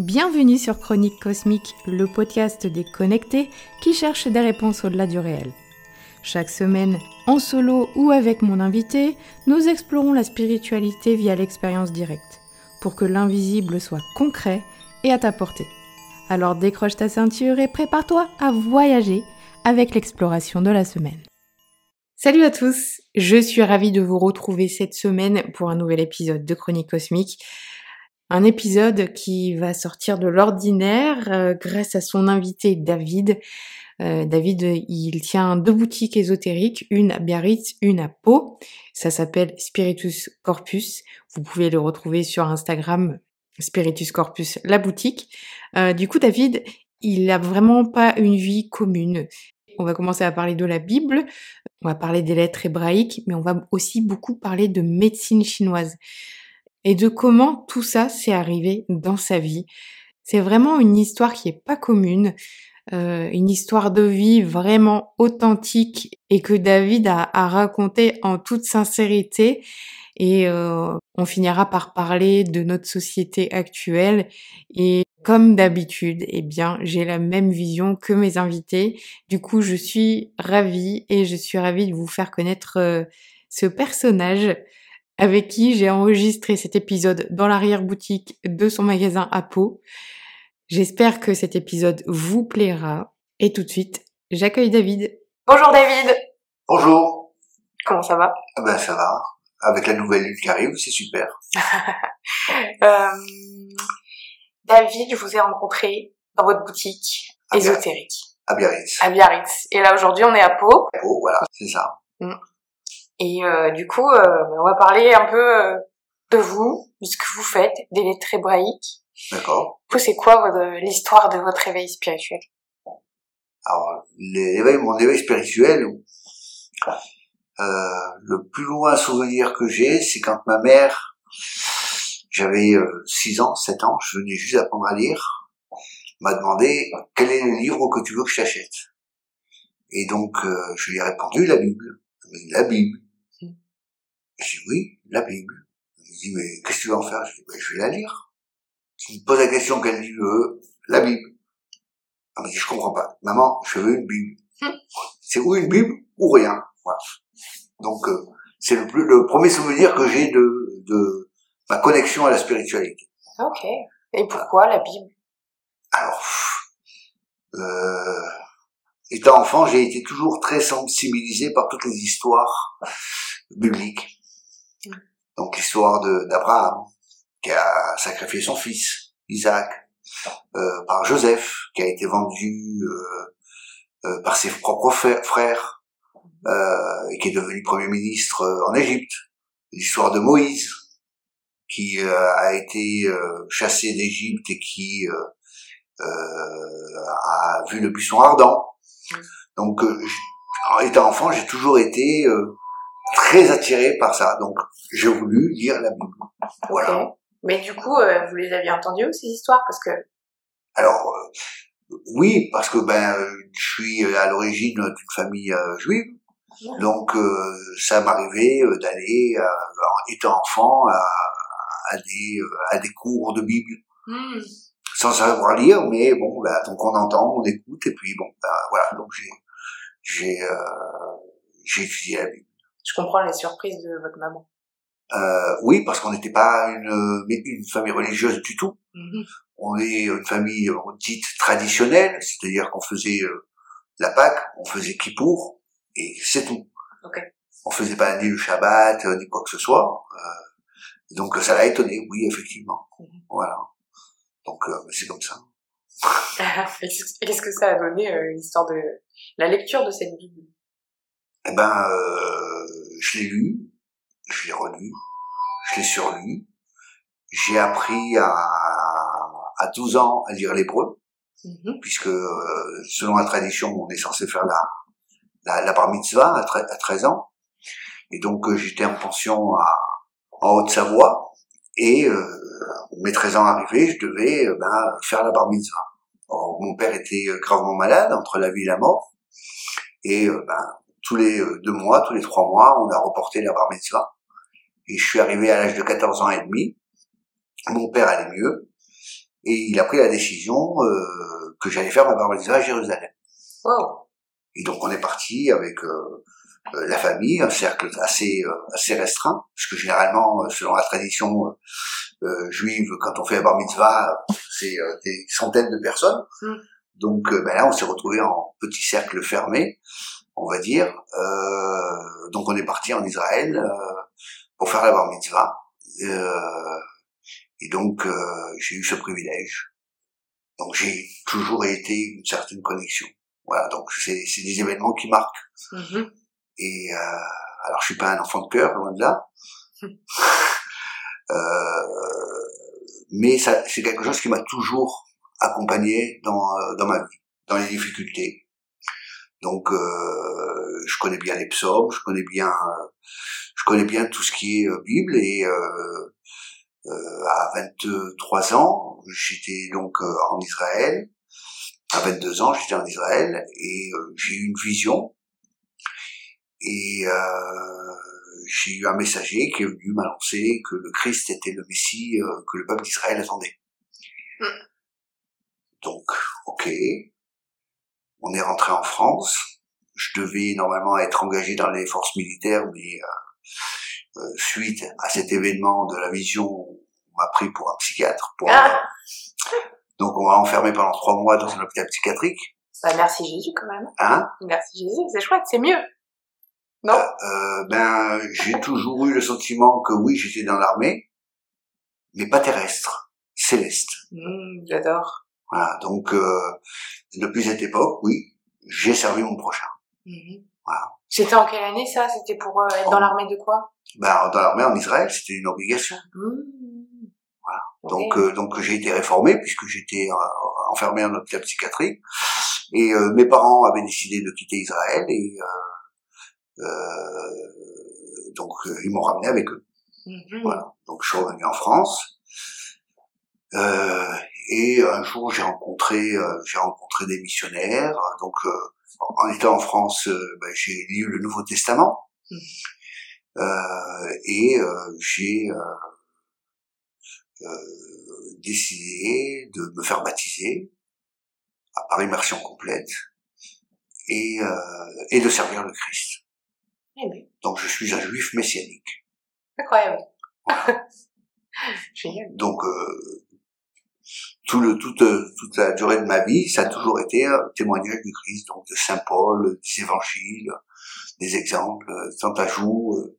Bienvenue sur Chronique Cosmique, le podcast des connectés qui cherchent des réponses au-delà du réel. Chaque semaine, en solo ou avec mon invité, nous explorons la spiritualité via l'expérience directe, pour que l'invisible soit concret et à ta portée. Alors décroche ta ceinture et prépare-toi à voyager avec l'exploration de la semaine. Salut à tous, je suis ravie de vous retrouver cette semaine pour un nouvel épisode de Chronique Cosmique. Un épisode qui va sortir de l'ordinaire euh, grâce à son invité David. Euh, David, il tient deux boutiques ésotériques, une à Biarritz, une à Pau. Ça s'appelle Spiritus Corpus. Vous pouvez le retrouver sur Instagram, Spiritus Corpus, la boutique. Euh, du coup, David, il a vraiment pas une vie commune. On va commencer à parler de la Bible, on va parler des lettres hébraïques, mais on va aussi beaucoup parler de médecine chinoise et de comment tout ça s'est arrivé dans sa vie. C'est vraiment une histoire qui est pas commune, euh, une histoire de vie vraiment authentique et que David a, a raconté en toute sincérité. Et euh, on finira par parler de notre société actuelle et comme d'habitude, eh bien, j'ai la même vision que mes invités. Du coup, je suis ravie et je suis ravie de vous faire connaître euh, ce personnage avec qui j'ai enregistré cet épisode dans l'arrière-boutique de son magasin à Pau. J'espère que cet épisode vous plaira. Et tout de suite, j'accueille David. Bonjour David Bonjour Comment ça va? Ah Ben ça va. Avec la nouvelle lune qui arrive, c'est super. euh... David, je vous ai rencontré dans votre boutique À ésotérique À Biarritz. à Biarritz. Et là aujourd'hui on est à Pau. Oh, voilà, c'est ça. Et euh, du coup, euh, on va parler un peu euh, de vous, de ce que vous faites, des lettres hébraïques. D'accord. Coup, c'est quoi l'histoire de votre réveil spirituel? Alors, l'éveil, mon éveil spirituel, euh, le plus loin souvenir que j'ai, c'est quand ma mère, j'avais 6 ans, 7 ans, je venais juste d'apprendre à lire, m'a demandé quel est le livre que tu veux que je t'achète? Et donc, euh, je lui ai répondu la Bible. La Bible. J'ai dit oui, la Bible. Elle m'a dit mais qu'est-ce que tu vas en faire? Je dis ben, je vais la lire. Tu me poses la question qu'elle dit euh, la Bible. Elle m'a dit je comprends pas. Maman, je veux une Bible. Mm. C'est ou une Bible ou rien. Voilà. Donc euh, c'est le, plus, le premier souvenir que j'ai de, de ma connexion à la spiritualité. Ok. Et pourquoi la Bible? Alors, euh, étant enfant, j'ai été toujours très sensibilisé par toutes les histoires bibliques. Donc l'histoire de- d'Abraham, qui a sacrifié son fils, Isaac, euh, par Joseph, qui a été vendu euh, euh, par ses propres frères- et qui est devenu premier ministre en Égypte. L'histoire de Moïse, qui a été chassé d'Égypte et qui a vu le buisson ardent. Donc, étant enfant, j'ai toujours été euh, très attiré par ça. Donc, j'ai voulu lire la Bible. Voilà. Mais du coup, euh, vous les aviez entendues ces histoires? Parce que Alors, euh, oui, parce que ben, je suis à l'origine d'une famille euh, juive. Ouais. Donc, euh, ça m'arrivait euh, d'aller, euh, en étant enfant, à, à des, euh, à des cours de Bible. Hmm. sans savoir lire, mais bon, bah, donc on entend, on écoute, et puis bon, bah, voilà, donc j'ai, j'ai, euh, j'ai étudié la Bible. Je comprends les surprises de votre maman. Euh, oui, parce qu'on n'était pas une, une famille religieuse du tout. Mhm. On est une famille euh, dite traditionnelle, c'est-à-dire qu'on faisait euh, la Pâque, on faisait Kippour, et c'est tout. Ok. On faisait pas ni le Shabbat, euh, ni quoi que ce soit. euh, donc ça l'a étonné, oui, effectivement. Mhm. Voilà. Donc euh, c'est comme ça. Qu'est-ce que ça a donné l'histoire de la lecture de cette Bible? Eh ben, euh, je l'ai lu, je l'ai relu, je l'ai surlu. J'ai appris à, à 12 ans à lire l'hébreu, Mhm. puisque euh, selon la tradition, on est censé faire la, la, la bar mitzvah à, tre- à 13 ans. Et donc euh, j'étais en pension à, en Haute-Savoie, et euh, mes 13 ans arrivés, je devais ben, faire la bar mitzvah. Or, mon père était gravement malade, entre la vie et la mort, et ben, tous les euh, deux mois, tous les trois mois, on a reporté la bar mitzvah. Et je suis arrivé à l'âge de 14 ans et demi. Mon père allait mieux. Et il a pris la décision euh, que j'allais faire ma bar mitzvah à Jérusalem. Wow. Et donc on est parti avec euh, euh, la famille, un cercle assez euh, assez restreint, puisque généralement, selon la tradition euh, juive, quand on fait la bar mitzvah, c'est des centaines de personnes. Mm. Donc ben là, on s'est retrouvé en petit cercle fermé, on va dire. Euh, donc on est parti en Israël euh, pour faire la bar mitzvah. Euh, et donc euh, j'ai eu ce privilège. Donc j'ai toujours été une certaine connexion. Voilà, donc c'est c'est des événements qui marquent. Mhm. Et euh, alors, je suis pas un enfant de cœur, loin de là. Euh, mais ça, c'est quelque chose qui m'a toujours accompagné dans dans ma vie, dans les difficultés. Donc, euh, je connais bien les psaumes, je connais bien, euh, je connais bien tout ce qui est euh, Bible. Et euh, euh, à 23 ans, j'étais donc euh, en Israël. À 22 ans, j'étais en Israël et euh, j'ai eu une vision et euh, j'ai eu un messager qui est venu m'annoncer que le Christ était le Messie euh, que le peuple d'Israël attendait. Mm. Donc, ok, on est rentré en France. Je devais normalement être engagé dans les forces militaires, mais euh, euh, suite à cet événement de la vision, on m'a pris pour un psychiatre. Pour Ah. Donc, on m'a enfermé pendant trois mois dans un hôpital psychiatrique. Bah, merci Jésus quand même. Hein? Merci Jésus, c'est chouette, c'est mieux. Non? Euh, ben, j'ai toujours eu le sentiment que oui, j'étais dans l'armée, mais pas terrestre, céleste. Mmh, J'adore. Voilà. Donc, euh, depuis cette époque, oui, j'ai servi mon prochain. Mhm. Voilà. C'était en quelle année ça? C'était pour euh, être dans l'armée de quoi? Ben, dans l'armée en Israël, c'était une obligation. Mmh. Voilà. Donc, euh, donc j'ai été réformé puisque j'étais euh, enfermé en hôpital psychiatrique. Et euh, mes parents avaient décidé de quitter Israël et euh, euh, donc ils m'ont ramené avec eux. Mhm. Voilà. Donc je suis revenu en France. Euh, et un jour j'ai rencontré euh, j'ai rencontré des missionnaires. Donc euh, en étant en France, euh, ben, j'ai lu le Nouveau Testament. Mhm. Euh, et euh, j'ai euh, euh, décidé de me faire baptiser par immersion complète et, euh, et de servir le Christ. Eh Donc je suis un juif messianique. incroyable. Génial. Donc euh, tout le, toute, euh, toute la durée de ma vie, ça a toujours été un témoignage du Christ, donc de Saint Paul, des évangiles, des exemples. euh, Dans ta joue, euh,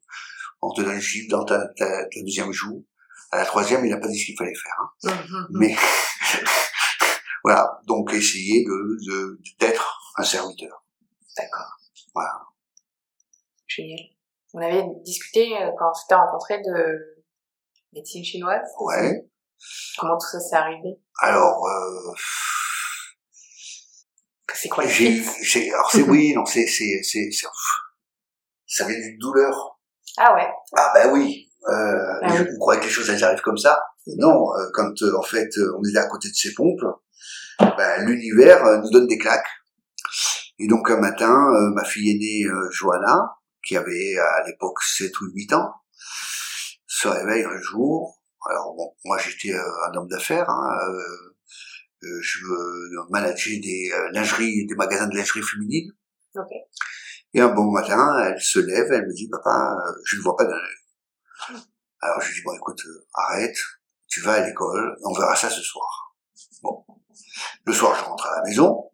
on te donne le chiffre dans ta, ta, ta deuxième joue. À la troisième, il n'a pas dit ce qu'il fallait faire. hein. Mhm. Mais voilà, donc essayer de de- d'être un serviteur. D'accord. Voilà. Génial. On avait discuté euh, quand on s'était rencontrés de médecine chinoise. Ouais. Comment tout ça s'est arrivé? Alors, euh, C'est quoi j'ai j'ai, alors c'est oui, non, c'est, c'est, c'est, c'est- ça vient d'une douleur. Ah ouais. Ah ben oui. Euh, Ah oui. on croyait que les choses elles arrivent comme ça. Non, euh, quand euh, en fait euh, on est là à côté de ces pompes, ben, l'univers euh, nous donne des claques. Et donc un matin, ma fille aînée Johanna, qui avait à l'époque 7 ou 8 ans, se réveille un jour. Alors bon, moi j'étais euh, un homme d'affaires, hein, euh, euh, je euh, manageais des euh, lingeries, des magasins de lingerie féminine. Et un bon matin, elle se lève, elle me dit, papa, euh, je ne vois pas d'un œil. Alors je lui dis, bon écoute, arrête, tu vas à l'école, on verra ça ce soir. Bon. Le soir, je rentre à la maison,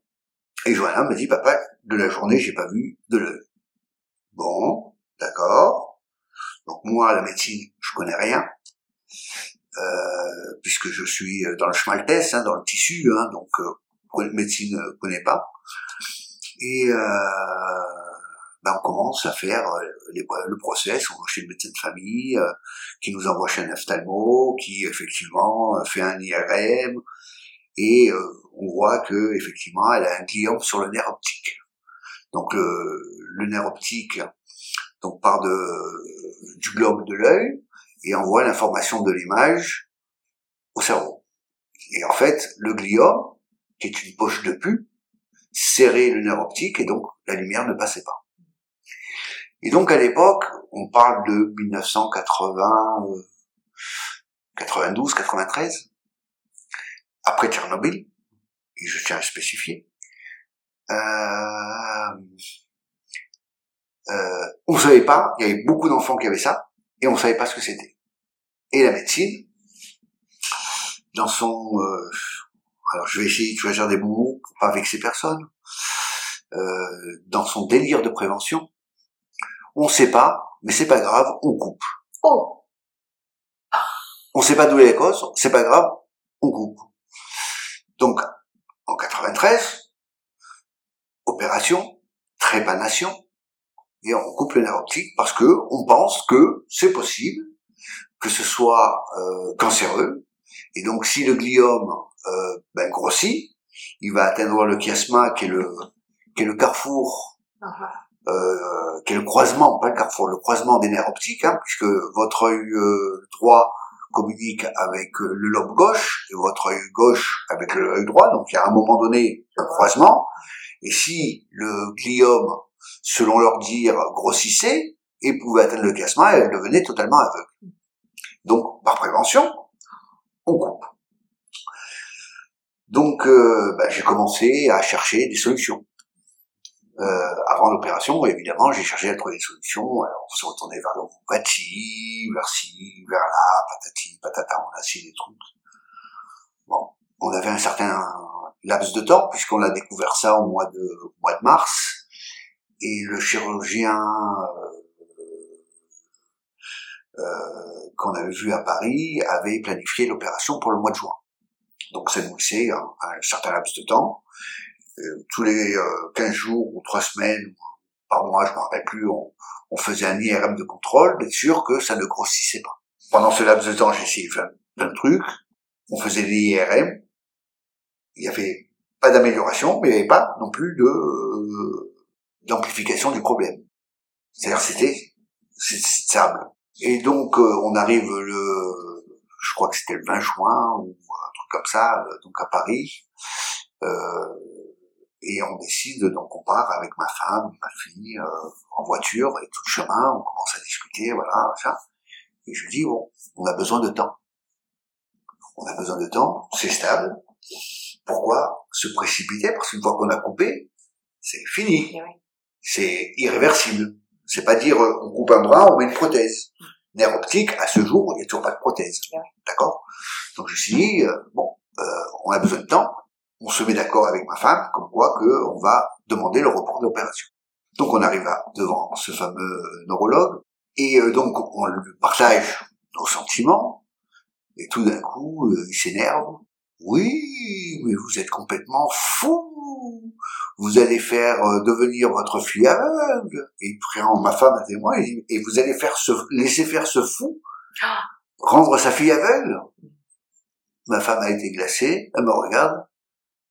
et Johanna me dit, papa, de la journée, j'ai pas vu de l'œil. Bon, d'accord. Donc moi, la médecine, je connais rien, euh, puisque je suis dans le schmaltès, hein, dans le tissu, hein, donc euh, médecine ne connais pas. Et euh, ben on commence à faire euh, le process, on va chez le médecin de famille, euh, qui nous envoie chez un ophtalmo, qui effectivement euh, fait un IRM, et euh, on voit que effectivement elle a un gliome sur le nerf optique. Donc le, le nerf optique donc part de, du globe de l'œil et envoie l'information de l'image au cerveau. Et en fait, le gliome, qui est une poche de pu, serrait le nerf optique et donc la lumière ne passait pas. Et donc à l'époque, on parle de 1980, euh, 92, 93. après Tchernobyl, et je tiens à spécifier, euh, euh, on savait pas, il y avait beaucoup d'enfants qui avaient ça, et on savait pas ce que c'était. Et la médecine, dans son, euh, alors je vais essayer de choisir des mots pour pas vexer personne, euh, dans son délire de prévention, on sait pas, mais c'est pas grave, on coupe. Oh On sait pas d'où est la cause, c'est pas grave, on coupe. Donc, en 93, opération, trépanation, et on coupe le nerf optique parce que on pense que c'est possible que ce soit euh, cancéreux. Et donc, si le gliome euh, ben, grossit, il va atteindre le chiasma, qui est le, qui est le carrefour, euh, qui est le croisement, pas le carrefour, le croisement des nerfs optiques, hein, puisque votre œil euh, droit communique avec euh, le lobe gauche et votre œil gauche avec l'œil droit. Donc, il y a un moment donné un croisement. Et si le gliome, selon leur dire, grossissait et pouvait atteindre le chiasma, elle devenait totalement aveugle. Donc, par prévention, on coupe. Donc, euh, bah, j'ai commencé à chercher des solutions. Euh, avant l'opération, évidemment, j'ai cherché à trouver des solutions. On se retournait vers l'homéopathie, vers ci, vers là, patati, patata, on a essayé des trucs. Bon, on avait un certain laps de temps, puisqu'on a découvert ça au mois de, mars. Et le chirurgien euh, qu'on avait vu à Paris avait planifié l'opération pour le mois de juin. Donc ça nous laissait un, certain laps de temps. Euh, tous les euh, 15 jours ou 3 semaines, par mois, je ne me rappelle plus, on, faisait un IRM de contrôle, d'être sûr que ça ne grossissait pas. Pendant ce laps de temps, j'ai essayé plein, de trucs. On faisait des IRM. Il n'y avait pas d'amélioration, mais il n'y avait pas non plus de euh, d'amplification du problème. C'est-à-dire c'était stable. Et donc euh, on arrive le, je crois que c'était le 20 juin ou un truc comme ça, euh, donc à Paris. Euh, et on décide, donc on part avec ma femme, ma fille, euh, en voiture, et tout le chemin, on commence à discuter, voilà, ça. Et je dis, bon, on a besoin de temps. On a besoin de temps, c'est stable. Pourquoi se précipiter? Parce qu'une fois qu'on a coupé, c'est fini. C'est irréversible. C'est pas dire, on coupe un bras, on met une prothèse. Nerf optique, à ce jour, il n'y a toujours pas de prothèse. D'accord? Donc je me suis dit, euh, bon, euh, on a besoin de temps, on se met d'accord avec ma femme, comme quoi que on va demander le report de l'opération. Donc on arrive à, devant ce fameux neurologue, et euh, donc on lui partage nos sentiments, et tout d'un coup, euh, il s'énerve. Oui, mais vous êtes complètement fou. Vous allez faire euh, devenir votre fille aveugle. Et il prend ma femme à témoin et, et vous allez faire ce, laisser faire ce fou, rendre sa fille aveugle. Ma femme a été glacée, elle me regarde,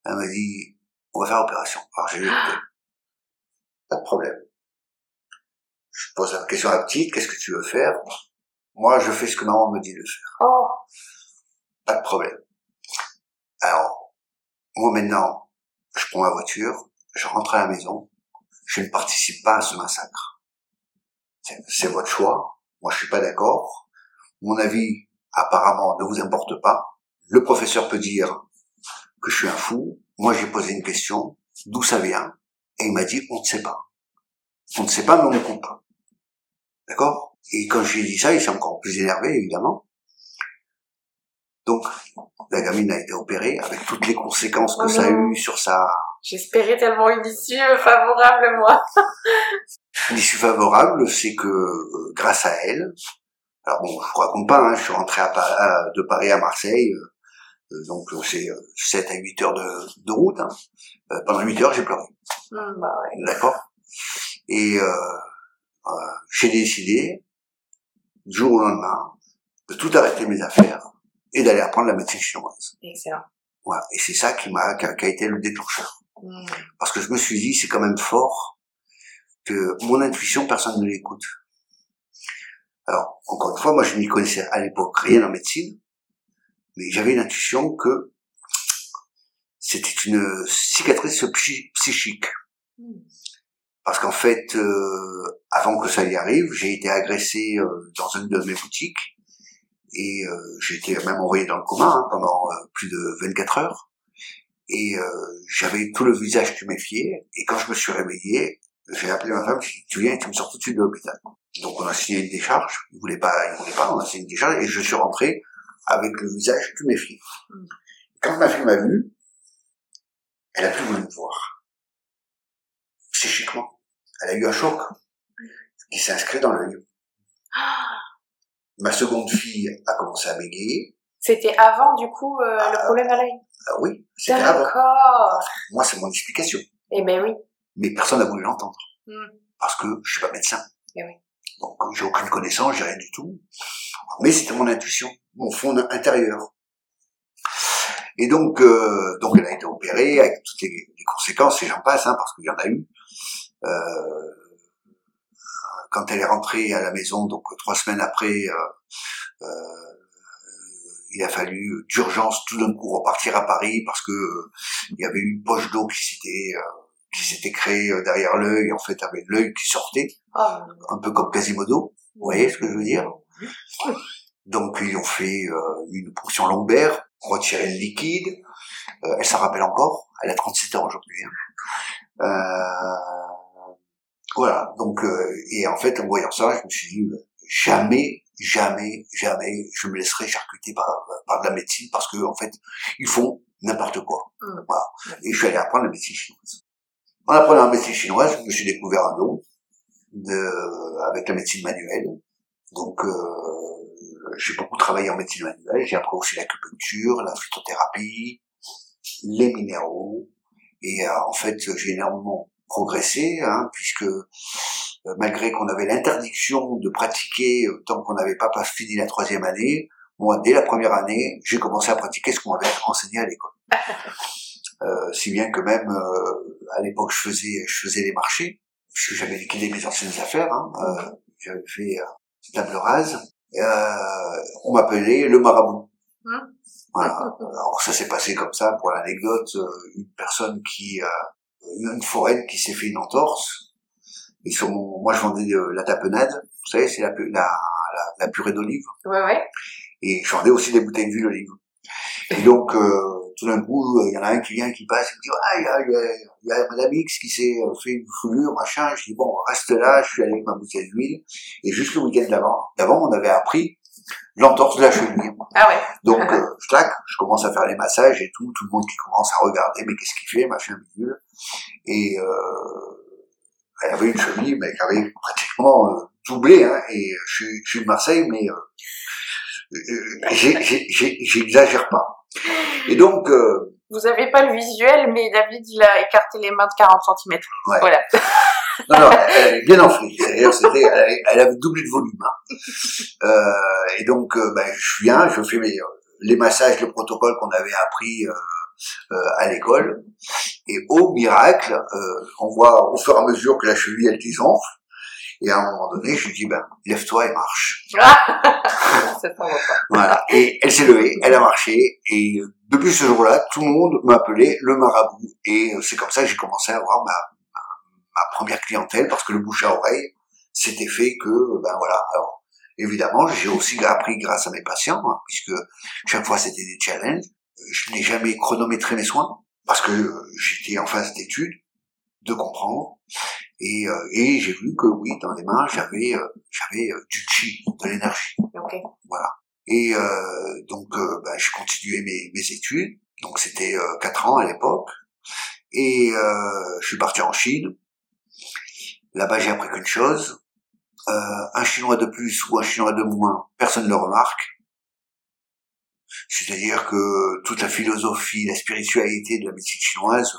elle m'a dit, on va faire opération. Alors j'ai dit, pas de problème. Je pose la question à la petite, qu'est-ce que tu veux faire? Moi, je fais ce que maman me dit de faire. Oh. Pas de problème. Alors, moi maintenant, je prends ma voiture, je rentre à la maison, je ne participe pas à ce massacre. C'est votre choix. Moi, je suis pas d'accord. Mon avis, apparemment, ne vous importe pas. Le professeur peut dire que je suis un fou. Moi, j'ai posé une question, d'où ça vient? Et il m'a dit, on ne sait pas. On ne sait pas, mais on ne coupe. D'accord? Et quand je lui ai dit ça, il s'est encore plus énervé, évidemment. Donc, la gamine a été opérée avec toutes les conséquences que Oh ça a eu sur sa... J'espérais tellement une issue favorable, moi. L'issue favorable, c'est que euh, grâce à elle, alors bon, je vous raconte pas, hein, je suis rentré à de Paris à Marseille, euh, euh, donc euh, c'est euh, 7 à 8 heures de, de route. hein. Euh, pendant 8 heures, j'ai pleuré. Hum, bah ouais. D'accord? Et euh, euh, j'ai décidé, du jour au lendemain, de tout arrêter mes affaires et d'aller apprendre la médecine chinoise. Excellent. Voilà. Et c'est ça qui m'a, qui a, qui a été le déclencheur. Hum. Parce que je me suis dit, c'est quand même fort que mon intuition, personne ne l'écoute. Alors, encore une fois, moi, je n'y connaissais à l'époque rien en médecine, mais j'avais l'intuition que c'était une cicatrice psy- psychique. Hum. Parce qu'en fait, euh, avant que ça y arrive, j'ai été agressé euh, dans une de mes boutiques Et euh, j'ai été même envoyé dans le coma hein, pendant euh, plus de 24 heures. Et euh, j'avais tout le visage tuméfié. Et quand je me suis réveillé, j'ai appelé ma femme, dit, tu viens et tu me sors tout de suite de l'hôpital. Donc on a signé une décharge. Il voulait pas, il voulait pas, on a signé une décharge. Et je suis rentré avec le visage tuméfié. Mm. Quand ma fille m'a vu, elle a plus voulu me voir. Psychiquement. Elle a eu un choc qui s'est inscrit dans l'œil. Ah, Ma seconde fille a commencé à bégayer. C'était avant, du coup, euh, le problème à l'œil. Ah oui, c'était avant. D'accord. Moi, c'est mon explication. Eh ben oui. Mais personne n'a voulu l'entendre. Mm. Parce que je suis pas médecin. Eh oui. Donc, j'ai aucune connaissance, j'ai rien du tout. Mais c'était mon intuition, mon fond intérieur. Et donc, euh, donc elle a été opérée avec toutes les, les conséquences, et j'en passe, hein, parce qu'il y en a eu. Euh, quand elle est rentrée à la maison, donc trois semaines après, euh, euh, il a fallu d'urgence tout d'un coup repartir à Paris parce que il y avait une poche d'eau qui s'était euh, qui s'était créée derrière l'œil, en fait, avec l'œil qui sortait, Oh, un peu comme Quasimodo. Vous voyez ce que je veux dire? Donc ils ont fait euh, une ponction lombaire, retiré le liquide. Euh, elle s'en rappelle encore. Elle a 37 ans aujourd'hui. hein. Euh, voilà. Donc euh, et en fait en voyant ça, je me suis dit jamais, jamais, jamais je me laisserai charcuter par, par de la médecine parce que en fait ils font n'importe quoi. Mm. Voilà. Et je suis allé apprendre la médecine chinoise. En apprenant la médecine chinoise, je me suis découvert un don de, avec la médecine manuelle. Donc, euh, j'ai beaucoup travaillé en médecine manuelle. J'ai appris aussi l'acupuncture, la phytothérapie, les minéraux. Et euh, en fait, j'ai énormément progressé, hein, puisque euh, malgré qu'on avait l'interdiction de pratiquer euh, tant qu'on n'avait pas, pas fini la troisième année, moi, dès la première année, j'ai commencé à pratiquer ce qu'on m'avait enseigné à l'école. Euh, si bien que même euh, à l'époque, je faisais, je faisais les marchés, puisque j'avais liquidé mes anciennes affaires. Hein, euh, j'avais fait euh, table rase. Euh, on m'appelait le marabout. Hein? Voilà. Alors ça s'est passé comme ça pour l'anecdote. une personne qui, euh, une foraine qui s'est fait une entorse. Ils sont, moi je vendais de la tapenade. Vous savez, c'est la, pu- la, la, la purée d'olive. Ouais, ouais. Et je vendais aussi des bouteilles d'huile d'olive. Et donc, euh, tout d'un coup, il y en a un qui vient, qui passe, il me dit, ah, il y a, y a, y a Madame X qui s'est euh, fait une foulure, machin. Je dis, bon, reste là, je suis allé avec ma bouteille d'huile. Et juste le week-end d'avant, d'avant, on avait appris l'entorse de la cheville. Ah ouais. Donc, euh, je claque, je commence à faire les massages et tout, tout le monde qui commence à regarder, mais qu'est-ce qu'il fait, machin, bidule. Et, euh, elle avait une cheville, mais qui avait pratiquement euh, doublé, hein, et je suis, je suis de Marseille, mais, euh, euh, j'exagère pas. Et donc, euh, Vous avez pas le visuel, mais David, il a écarté les mains de 40 cm. Ouais. Voilà. Non, non, elle, est bien enflée. C'est-à-dire, c'était, elle, avait- elle avait doublé de volume. hein. Euh, et donc, euh, ben, je viens, je fais mes, euh, les massages, le protocole qu'on avait appris euh, euh, à l'école. Et au miracle, euh, on voit au fur et à mesure que la cheville, elle désenfle. Et à un moment donné, je lui dis, ben, lève-toi et marche. Pas. Voilà. Et elle s'est levée, elle a marché, et depuis ce jour-là, tout le monde m'appelait le marabout. Et c'est comme ça que j'ai commencé à avoir ma, ma, première clientèle, parce que le bouche à oreille s'était fait que, ben voilà. Alors, évidemment, j'ai aussi appris grâce à mes patients, hein, puisque chaque fois c'était des challenges. Je n'ai jamais chronométré mes soins, parce que euh, j'étais en phase d'étude, de comprendre. Et, euh, et j'ai vu que oui, dans les mains, j'avais euh, j'avais euh, du chi, de l'énergie. Ok. Et euh, donc, bah, j'ai continué mes, mes études. Donc, c'était euh, quatre ans à l'époque. Et euh, je suis parti en Chine. Là-bas, j'ai appris qu'une chose. Euh, un Chinois de plus ou un Chinois de moins, personne ne le remarque. C'est-à-dire que toute la philosophie, la spiritualité de la médecine chinoise,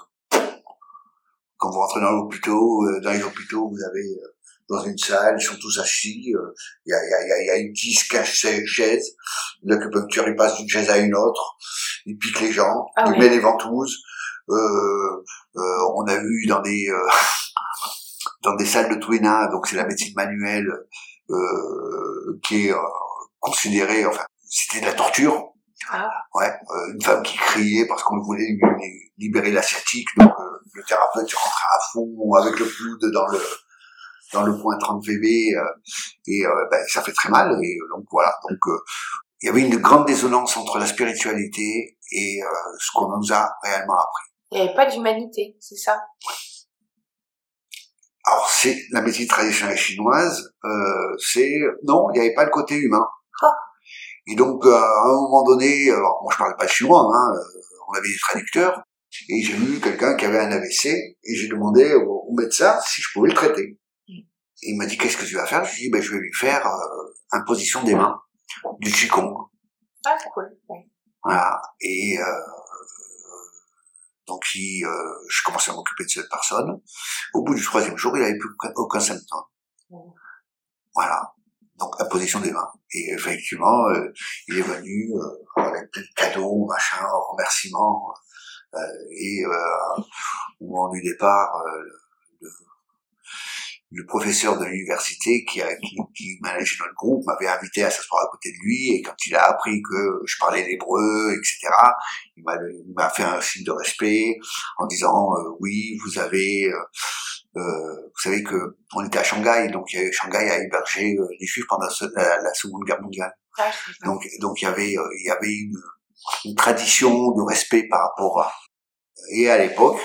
quand vous rentrez dans l'hôpital, euh, dans les hôpitaux, vous avez euh, dans une salle, ils sont tous assis, euh, il y, a, il y, a, il y a- y a une 10, 15 chaises, l'acupuncture, il passe d'une chaise à une autre, il pique les gens, Ah il oui. met les ventouses, euh, euh, on a vu dans des euh, dans des salles de Twina, donc c'est la médecine manuelle euh, qui est euh, considérée, enfin, c'était de la torture, Ah. Ouais, euh, une femme qui criait parce qu'on voulait lui libérer la sciatique, donc euh, le thérapeute rentrait à fond avec le coude dans le dans le point 30 VB euh, et euh, ben, ça fait très mal et donc voilà donc euh, il y avait une grande désonance entre la spiritualité et euh, ce qu'on nous a réellement appris. Il n'y avait pas d'humanité, c'est ça? Alors c'est la médecine traditionnelle chinoise, euh, c'est non, il n'y avait pas le côté humain. Ah. Et donc euh, à un moment donné, alors moi je parlais pas chinois, hein, euh, on avait des traducteurs, et j'ai vu quelqu'un qui avait un AVC, et j'ai demandé au, au médecin si je pouvais le traiter. Mm. Et il m'a dit qu'est-ce que tu vas faire? Je lui ai dit ben, je vais lui faire euh, imposition des mains, du qigong. Ah, cool. Voilà. Et euh, donc il, euh, je commençais à m'occuper de cette personne. Au bout du troisième jour, il n'avait plus aucun, symptôme. Mhm. Voilà. Donc imposition des mains. Et effectivement, euh, il est venu euh, avec plein de cadeaux, machin, remerciements. Euh, et euh, au moment du départ, euh, le, le professeur de l'université qui, qui, qui manageait notre groupe m'avait invité à s'asseoir à côté de lui et quand il a appris que je parlais l'hébreu, etc., il m'a, fait un signe de respect en disant euh, oui, vous avez, euh, euh, vous savez que on était à Shanghai, donc Shanghai a hébergé euh, les Juifs pendant la, la Seconde Guerre mondiale. Ah. Donc, donc il y avait, euh, il y avait une, une tradition de respect par rapport à. Et à l'époque,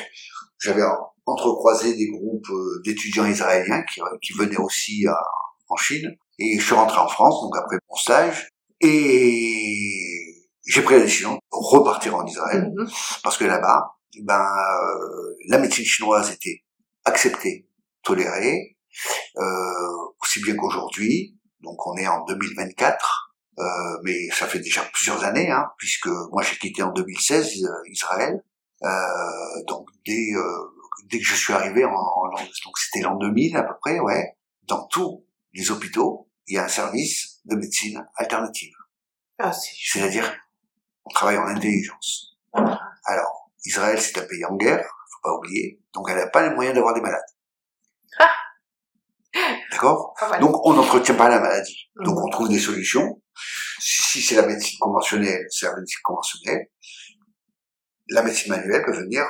j'avais entrecroisé des groupes euh, d'étudiants israéliens qui, euh, qui venaient aussi à- en Chine. Et je suis rentré en France, donc après mon stage, et j'ai pris la décision de repartir en Israël Mhm. parce que là-bas, ben, euh, la médecine chinoise était acceptée, tolérée, euh, aussi bien qu'aujourd'hui. Donc on est en 2024, euh, mais ça fait déjà plusieurs années, hein, puisque moi j'ai quitté en 2016 euh, Israël. Euh, donc dès euh, dès que je suis arrivé en, en donc c'était l'an 2000 à peu près, ouais. Dans tous les hôpitaux, il y a un service de médecine alternative. Ah, c'est C'est-à-dire, on travaille en intelligence. Alors, Israël, c'est un pays en guerre, faut pas oublier, donc elle n'a pas les moyens d'avoir des malades. Ah. D'accord. Donc, on n'entretient pas la maladie. Mhm. Donc, on trouve des solutions. Si c'est la médecine conventionnelle, c'est la médecine conventionnelle. La médecine manuelle peut venir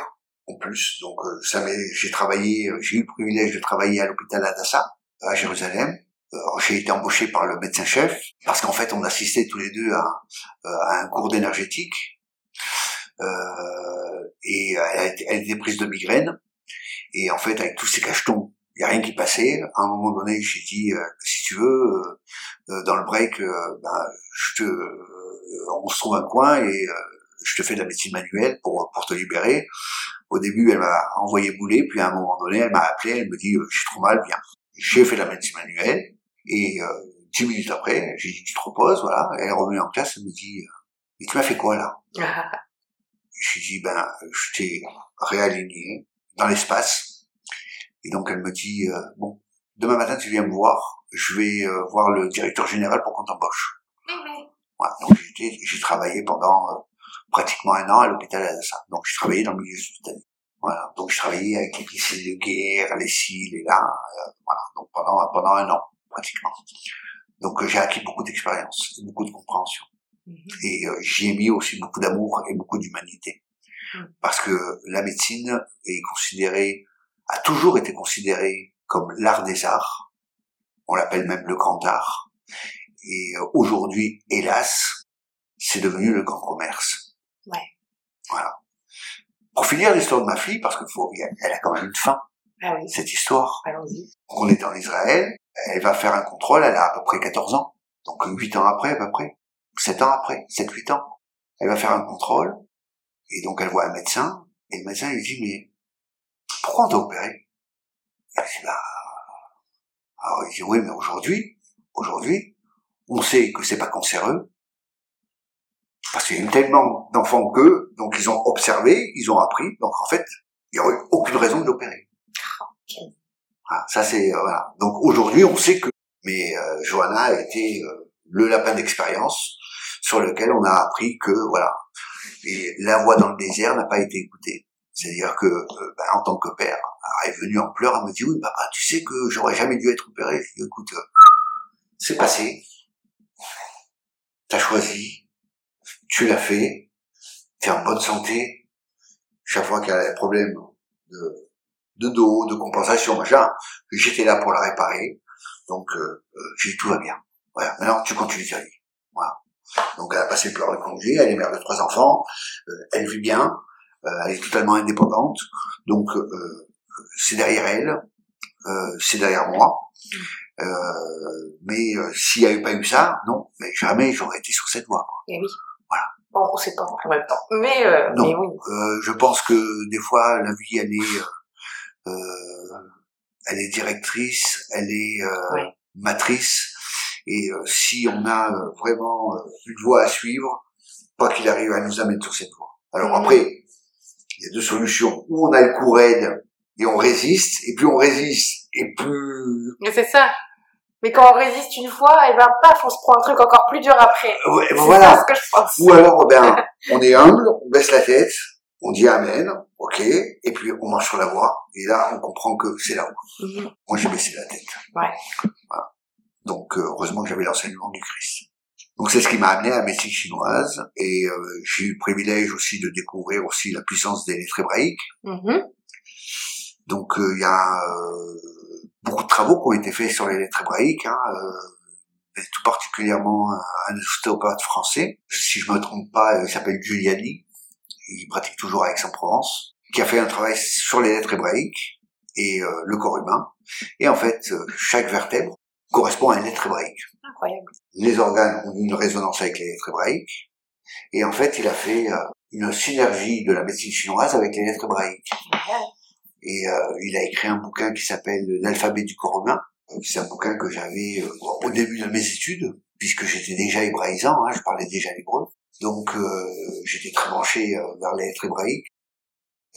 en plus. Donc, euh, ça j'ai travaillé, euh, j'ai eu le privilège de travailler à l'hôpital Adassa, à Jérusalem. Euh, j'ai été embauché par le médecin-chef parce qu'en fait, on assistait tous les deux à, euh, à un cours d'énergétique. Euh, et elle, était prise de migraine. Et en fait, avec tous ces cachetons, il n'y a rien qui passait. À un moment donné, j'ai dit, euh, si tu veux, euh, euh, dans le break, euh, ben, je te, euh, on se trouve un coin et euh, je te fais de la médecine manuelle pour, pour te libérer. Au début, elle m'a envoyé bouler, puis à un moment donné, elle m'a appelé, elle me dit, euh, je suis trop mal, viens. J'ai fait la médecine manuelle, et euh, dix minutes après, j'ai dit, tu te reposes, voilà. Elle est revenue en classe, elle me dit, euh, mais tu m'as fait quoi là? Ah, Je lui dis, ben, je t'ai réaligné dans l'espace. Et donc elle me dit, euh, bon, demain matin tu viens me voir, je vais euh, voir le directeur général pour qu'on t'embauche. Voilà, donc j'ai j'ai travaillé pendant euh, pratiquement un an à l'hôpital Adassa. Donc j'ai travaillé dans le milieu hospitalier. Voilà, donc je travaillais avec les missiles de guerre, les cils et là, euh, voilà, donc pendant pendant un an pratiquement. Donc euh, j'ai acquis beaucoup d'expérience, beaucoup de compréhension Mhm. et euh, j'y ai mis aussi beaucoup d'amour et beaucoup d'humanité Mm. parce que la médecine est considérée a toujours été considérée comme l'art des arts on l'appelle même le grand art et euh, aujourd'hui hélas c'est devenu le grand commerce Ouais. voilà. Pour finir l'histoire de ma fille parce que faut elle a quand même une fin Ah oui, cette histoire. Allons-y. on est en Israël, elle va faire un contrôle, elle a à peu près 14 ans, donc 8 ans après à peu près, 7 ans après, 7-8 ans, elle va faire un contrôle, et donc elle voit un médecin, et le médecin lui dit, mais pourquoi on t'a opéré? Elle dit, bah, alors il dit, oui, mais aujourd'hui, aujourd'hui, on sait que c'est pas cancéreux, parce qu'il y a eu tellement d'enfants qu'eux, donc ils ont observé, ils ont appris, donc en fait, il n'y aurait aucune raison de l'opérer. Voilà, ça c'est euh, voilà. Donc aujourd'hui, on sait que mais euh, Johanna a été euh, le lapin d'expérience sur lequel on a appris que voilà, et la voix dans le désert n'a pas été écoutée. C'est-à-dire que euh, ben, en tant que père, elle est venue en pleurs, elle me dit oui papa, tu sais que j'aurais jamais dû être opéré. Je dis écoute, euh, c'est passé, t'as choisi, tu l'as fait, t'es en bonne santé. Chaque fois qu'elle a des problèmes de de dos, de compensation, machin, j'étais là pour la réparer. Donc, euh, euh, j'ai dit, tout va bien. Voilà. Maintenant, tu continues ta vie. Voilà. Donc elle a passé le de congé, elle est mère de trois enfants, euh, elle vit bien, euh, elle est totalement indépendante. Donc c'est derrière elle, c'est derrière moi. Mais s'il n'y avait pas eu ça, non, mais jamais j'aurais été sur cette voie. Et oui. Bon, on sait pas en même temps. Mais, euh, Non. mais oui. Euh, je pense que des fois la vie elle est, euh, euh, elle est directrice, elle est euh, matrice, et euh, si on a vraiment une voie à suivre, pas qu'il arrive à nous amener sur cette voie. Alors Mhm. après, il y a deux solutions. Ou on a le coup raide et on résiste, et plus on résiste, et plus Mais c'est ça. Mais quand on résiste une fois, et ben paf, on se prend un truc encore plus dur après. Ouais, voilà. ça ce que je pense. Ou alors, ben, on est humble, on baisse la tête, on dit amen, ok, et puis on marche sur la voie, et là, on comprend que c'est là où. Mhm. Moi, j'ai baissé la tête. Ouais. Voilà. Donc, euh, heureusement que j'avais l'enseignement du Christ. Donc, c'est ce qui m'a amené à la médecine chinoise, et euh, j'ai eu le privilège aussi de découvrir aussi la puissance des lettres hébraïques. Mhm. Donc, euh, il y a euh, beaucoup de travaux qui ont été faits sur les lettres hébraïques, hein, euh, et tout particulièrement un ostéopathe français, si je me trompe pas, il s'appelle Giuliani, il pratique toujours à Aix-en-Provence, qui a fait un travail sur les lettres hébraïques et euh, le corps humain. Et en fait, euh, chaque vertèbre correspond à une lettre hébraïque. Incroyable. Les organes ont une résonance avec les lettres hébraïques. Et en fait, il a fait euh, une synergie de la médecine chinoise avec les lettres hébraïques. Ouais. Et euh, il a écrit un bouquin qui s'appelle L'alphabet du. Euh, C'est un bouquin que j'avais euh, au début de mes études, puisque j'étais déjà hébraïsant, hein, je parlais déjà l'hébreu. Donc euh, j'étais très branché euh, vers les lettres hébraïques.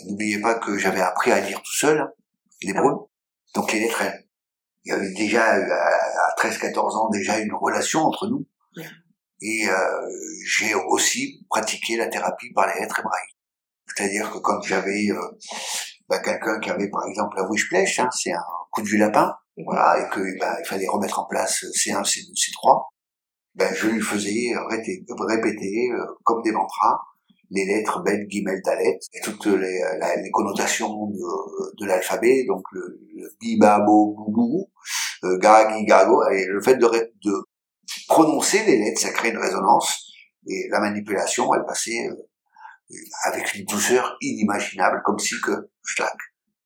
N'oubliez pas que j'avais appris à lire tout seul, hein, l'hébreu. Donc les lettres, elles- il y avait déjà à 13-14 ans déjà une relation entre nous. Et euh, j'ai aussi pratiqué la thérapie par les lettres hébraïques. C'est-à-dire que quand j'avais euh, bah, quelqu'un qui avait par exemple la wish plèche, hein, c'est un coup de vue lapin, voilà, et que bah, il fallait remettre en place C1, C2, C3, ben je lui faisais répéter, répéter euh, comme des mantras les lettres Ben, Gimel, Dalet, et toutes les, la- les connotations de, de l'alphabet, donc le, le Bi, Ba, Bo, Boubou, euh, Ga, Gi, Ga, Go, et le fait de, de prononcer les lettres, ça crée une résonance, et la manipulation, elle passait euh, avec une douceur inimaginable, comme si que,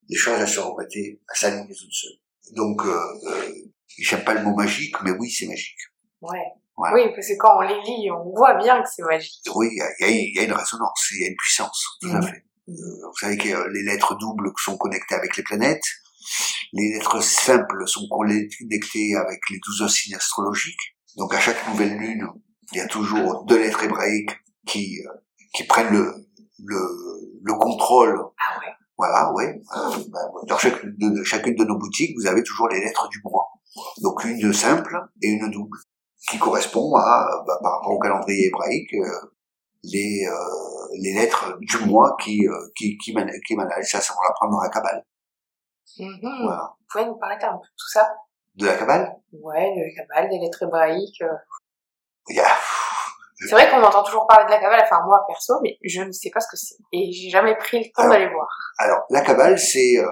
les choses elles se remettaient à s'aligner toutes seules. Donc, euh, euh, j'aime pas le mot magique, mais oui, c'est magique. Ouais. Voilà. Oui, parce que quand on les lit, on voit bien que c'est magique. Oui, il y a, il y a- il y a une résonance, il y a une puissance, tout à Mhm. fait. Euh, vous savez que euh, les lettres doubles sont connectées avec les planètes, les lettres simples sont connectées avec les douze signes astrologiques. Donc à chaque nouvelle lune, il y a toujours deux lettres hébraïques qui euh, qui prennent le le, le contrôle. Ah ouais. Voilà, oui. Euh, ben, dans chacune de, chacune de nos boutiques, vous avez toujours les lettres du mois. Donc une simple et une double, qui correspond à, ben, par rapport au calendrier hébraïque, euh, les euh, les lettres du mois qui euh, qui qui, man- qui managent. Ça, ça on l'apprend dans la Kabbale. Mhm. Voilà. Vous pouvez nous parler un peu de tout ça? De la Kabbale, Ouais, le cabale, des lettres hébraïques. euh. il y a C'est vrai qu'on entend toujours parler de la cabale, enfin moi perso, mais je ne sais pas ce que c'est. Et j'ai jamais pris le temps d'aller voir. Alors, la Kabbale, c'est euh,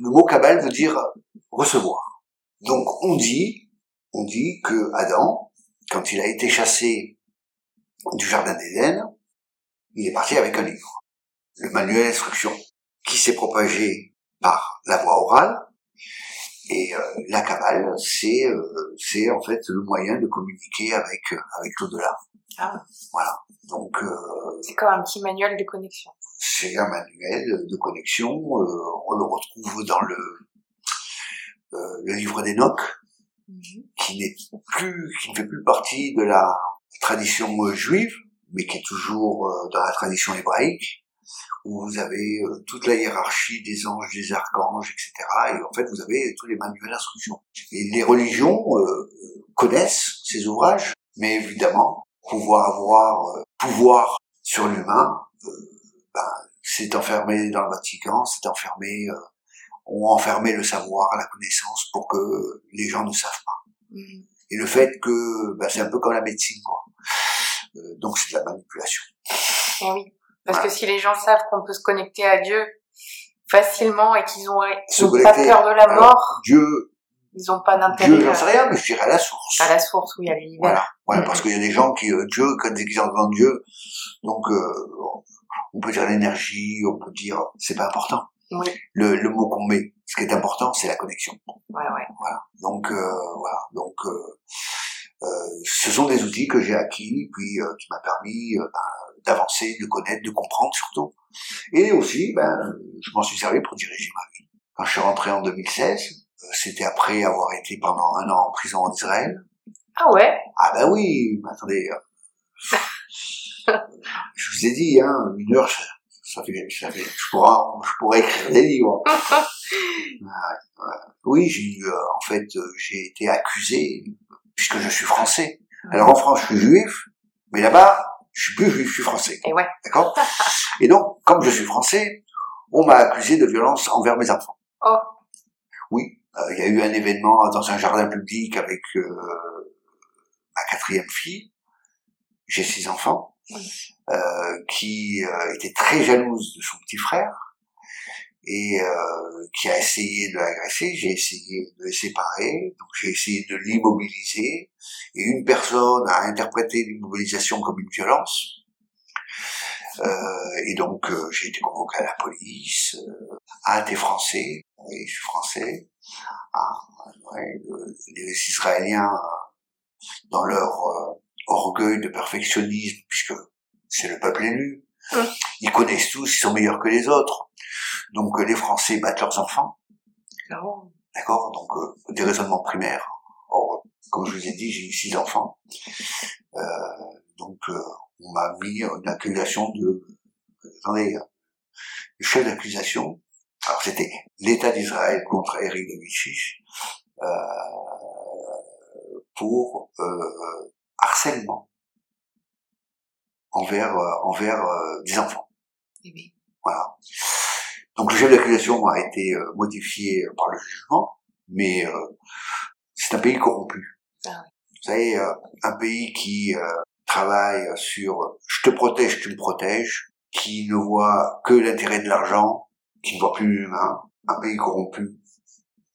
le mot Kabbale veut dire recevoir. Donc, on dit, on dit que Adam, quand il a été chassé du jardin d'Éden, il est parti avec un livre, le manuel d'instruction, qui s'est propagé par la voie orale. Et euh, la Kabbale, c'est euh, c'est en fait le moyen de communiquer avec euh, avec l'au-delà. Ah. Voilà. Donc euh, C'est comme un petit manuel de connexion. c'est un manuel de connexion. euh, on le retrouve dans le, euh, le livre d'Enoch, Mhm. qui n'est plus, qui ne fait plus partie de la tradition juive, mais qui est toujours dans la tradition hébraïque, où vous avez euh, toute la hiérarchie des anges, des archanges, etc. Et en fait, vous avez tous les manuels d'instruction. Et les religions euh, connaissent ces ouvrages, mais évidemment, pouvoir avoir euh, pouvoir sur l'humain, euh, ben, c'est enfermé dans le Vatican, c'est enfermé, euh, ont enfermé le savoir, la connaissance pour que les gens ne savent pas. Mhm. Et le fait que ben, c'est un peu comme la médecine, quoi. Euh, donc c'est de la manipulation. Eh oui. Parce que si les gens savent qu'on peut se connecter à Dieu facilement et qu'ils ont, ils ont pas peur de la Alors, mort, Dieu, ils ont pas d'intérêt. Dieu, j'en sais rien, mais je dirais à la source. À la source, oui, à l'univers. Voilà, voilà parce qu'il y a des gens qui, euh, Dieu, quand ils entendent Dieu, donc euh, on peut dire l'énergie, on peut dire, c'est pas important. Oui, Le, le mot qu'on met, ce qui est important, c'est la connexion. ouais, ouais. Voilà. Donc euh, voilà. Donc euh, euh, ce sont des outils que j'ai acquis, puis euh, qui m'a permis ben, d'avancer, de connaître, de comprendre surtout. Et aussi, ben, je m'en suis servi pour diriger ma vie. Quand je suis rentré en 2016, euh, c'était après avoir été pendant un an en prison en Israël. Ah ouais? Ah ben oui, mais attendez. euh, je vous ai dit, hein, une heure, ça, ça fait, ça fait, je pourrais, je pourrais écrire des livres. Oui, j'ai eu, euh, en fait, j'ai été accusé puisque je suis français. Alors en France, je suis juif, mais là-bas, je suis plus juif, je suis français. Et ouais. D'accord? Et donc, comme je suis français, on m'a accusé de violence envers mes enfants. Oh. Oui, euh, il y a eu un événement dans un jardin public avec euh, ma quatrième fille. J'ai six enfants, euh, qui était très jalouse de son petit frère et euh, qui a essayé de l'agresser. J'ai essayé de les séparer, donc j'ai essayé de l'immobiliser. Et une personne a interprété l'immobilisation comme une violence. Euh, et donc euh, j'ai été convoqué à la police. Euh, ah, t'es français Oui, je suis français. Ah, ouais, le- les Israéliens, euh, dans leur euh, orgueil de perfectionnisme, puisque c'est le peuple élu, Hum. ils connaissent tous, ils sont meilleurs que les autres. Donc euh, les Français battent leurs enfants, d'accord? Donc euh, des raisonnements primaires. Or, comme je vous ai dit, j'ai eu six enfants. Euh, donc euh, on m'a mis une accusation de... Attendez, chef d'accusation, alors c'était l'État d'Israël contre Eric de Vichy, euh, pour euh, harcèlement envers euh, envers euh, des enfants. Eh oui. Voilà. Donc le chef d'accusation a été euh, modifié par le jugement, mais euh, c'est un pays corrompu. Ah Vous savez, euh, un pays qui euh, travaille sur je te protège, tu me protèges, qui ne voit que l'intérêt de l'argent, qui ne voit plus l'humain, un pays corrompu,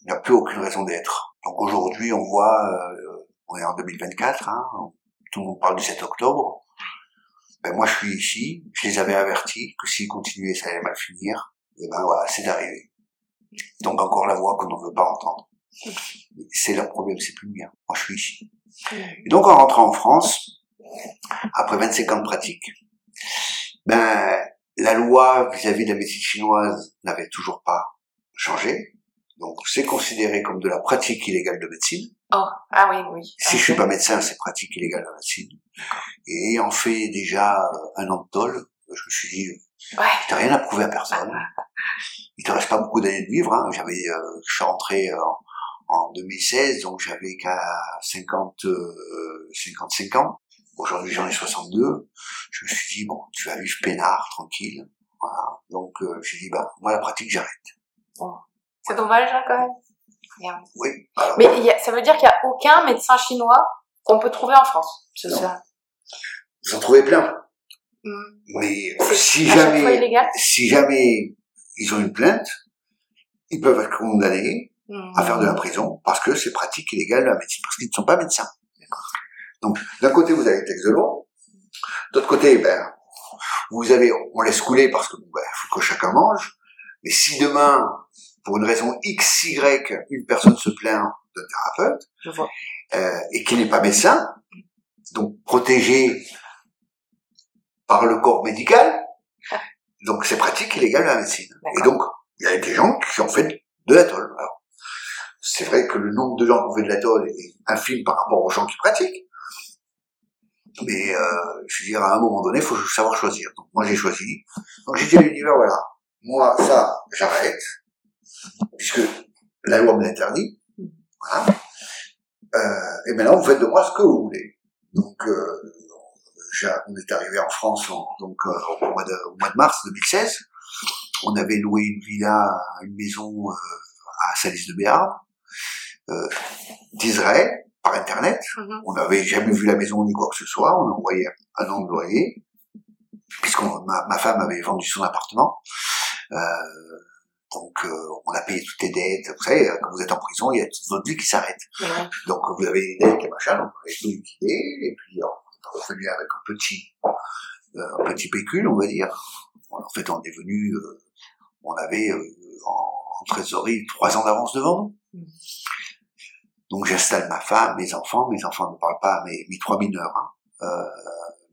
n'a plus aucune raison d'être. Donc aujourd'hui, on voit, euh, on est en 2024, hein, tout le monde parle du 7 octobre. Ben moi, je suis ici, je les avais avertis que s'ils continuaient, ça allait mal finir. Et ben voilà, c'est arrivé. Donc encore la voix qu'on ne veut pas entendre. C'est leur problème, c'est plus le mien. Moi, je suis ici. Et donc, en rentrant en France, après 25 ans de pratique, ben, la loi vis-à-vis de la médecine chinoise n'avait toujours pas changé. Donc, c'est considéré comme de la pratique illégale de médecine. Oh, ah oui, oui. Si je suis pas médecin, c'est pratique illégale de médecine. Et ayant fait déjà euh, un an de tôle, je me suis dit, Ouais. t'as rien à prouver à personne. Il te reste pas beaucoup d'années de vivre. Hein. J'avais, euh, je suis rentré euh, en 2016, donc j'avais qu'à 50, euh, 55 ans. Aujourd'hui, j'en ai 62. Je me suis dit, bon, tu vas vivre peinard, tranquille. Voilà. Donc, euh, j'ai dit, bah, moi, la pratique, j'arrête. C'est dommage, hein, quand même. Merde. Oui. Alors, Mais il y a- ça veut dire qu'il n'y a aucun médecin chinois qu'on peut trouver en France. C'est ça? vous en trouvez plein. Hmm. Mais si jamais, si jamais ils ont une plainte, ils peuvent être condamnés à faire de la prison parce que c'est pratique illégale de la médecine, parce qu'ils ne sont pas médecins. Donc, d'un côté, vous avez le texte de loi. D'autre côté, ben, vous avez, on laisse couler parce que, ben, faut que chacun mange. Mais si demain, pour une raison X, Y, une personne se plaint d'un thérapeute, Je vois. euh, et qui n'est pas médecin, donc protégé par le corps médical, donc c'est pratique illégale de la médecine. Et donc, il y a des gens qui ont fait de la tôle. Alors, c'est vrai que le nombre de gens qui ont fait de la tôle est infime par rapport aux gens qui pratiquent. Mais euh, je veux dire, à un moment donné, il faut savoir choisir. Donc moi, j'ai choisi. Donc j'ai dit à l'univers, voilà, moi, ça, j'arrête, puisque la loi me l'interdit. Voilà. Euh, et maintenant, vous faites de moi ce que vous voulez. Donc, euh, on est arrivé en France en- donc euh, au, mois de, au mois de mars 2016. On avait loué une villa, une maison euh, à Salis de Béarn, euh, d'Israël, par Internet. Mhm. On n'avait jamais vu la maison ni quoi que ce soit. On a envoyé un an de loyer, puisque ma, ma femme avait vendu son appartement. Euh, Donc, euh, on a payé toutes les dettes. Vous savez, quand vous êtes en prison, il y a toute votre vie qui s'arrête. Donc, vous avez des dettes et machin, donc on a tout liquidé, et puis on avec un petit, euh, un petit pécule, on va dire. En fait, on est venu, euh, on avait euh, en, trésorerie trois ans d'avance devant nous. Donc, j'installe ma femme, mes enfants. Mes enfants ne parlent pas, mes, mes trois mineurs, hein, euh,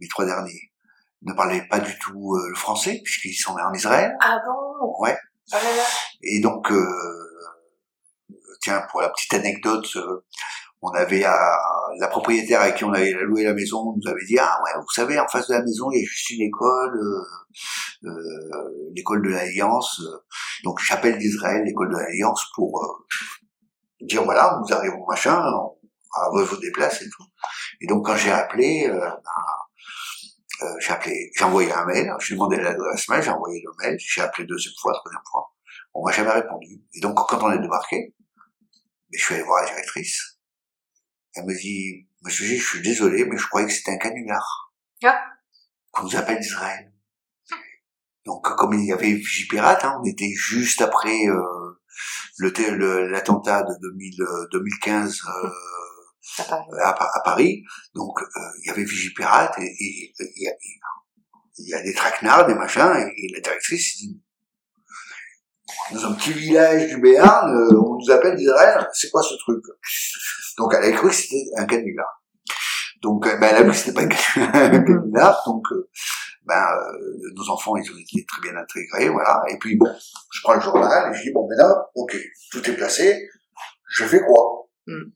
mes trois derniers, ne parlaient pas du tout euh, le français, puisqu'ils sont en Israël. Ah bon? Ouais. Là là. Et donc, euh, tiens, pour la petite anecdote, on avait à, la propriétaire avec qui on avait loué la maison nous avait dit ah ouais vous savez en face de la maison il y a juste une école euh, euh, l'école de l'alliance donc j'appelle d'Israël l'école de l'alliance pour euh, dire voilà nous arrivons machin on, à vous déplacer et tout. Et donc quand j'ai appelé euh, ben, euh, j'ai appelé j'ai envoyé un mail j'ai demandé l'adresse mail j'ai envoyé le mail j'ai appelé deuxième fois troisième fois on m'a jamais répondu. Et donc quand on est débarqué mais je suis allé voir la directrice elle me dit, Monsieur G, je suis désolé, mais je croyais que c'était un canular. Ah. Qu'on nous appelle d'Israël. Donc, comme il y avait Vigipirate, hein, on était juste après euh, le l'attentat de 2000, euh, 2015 euh, paraît. à, Pa- à Paris. Donc, euh, il y avait Vigipirate et, et, et il y a- il y a des traquenards, des machins, et, et la directrice dit, dans un petit village du Béarn, euh, on nous appelle d'Israël, c'est quoi ce truc? Donc elle a cru que c'était un canular. Donc euh, ben, elle a vu que c'était pas un un canular, donc euh, ben, euh, nos enfants ils ont été très bien intégrés, voilà. Et puis bon, je prends le journal et je dis bon maintenant, ok, tout est placé, je fais quoi? Hmm.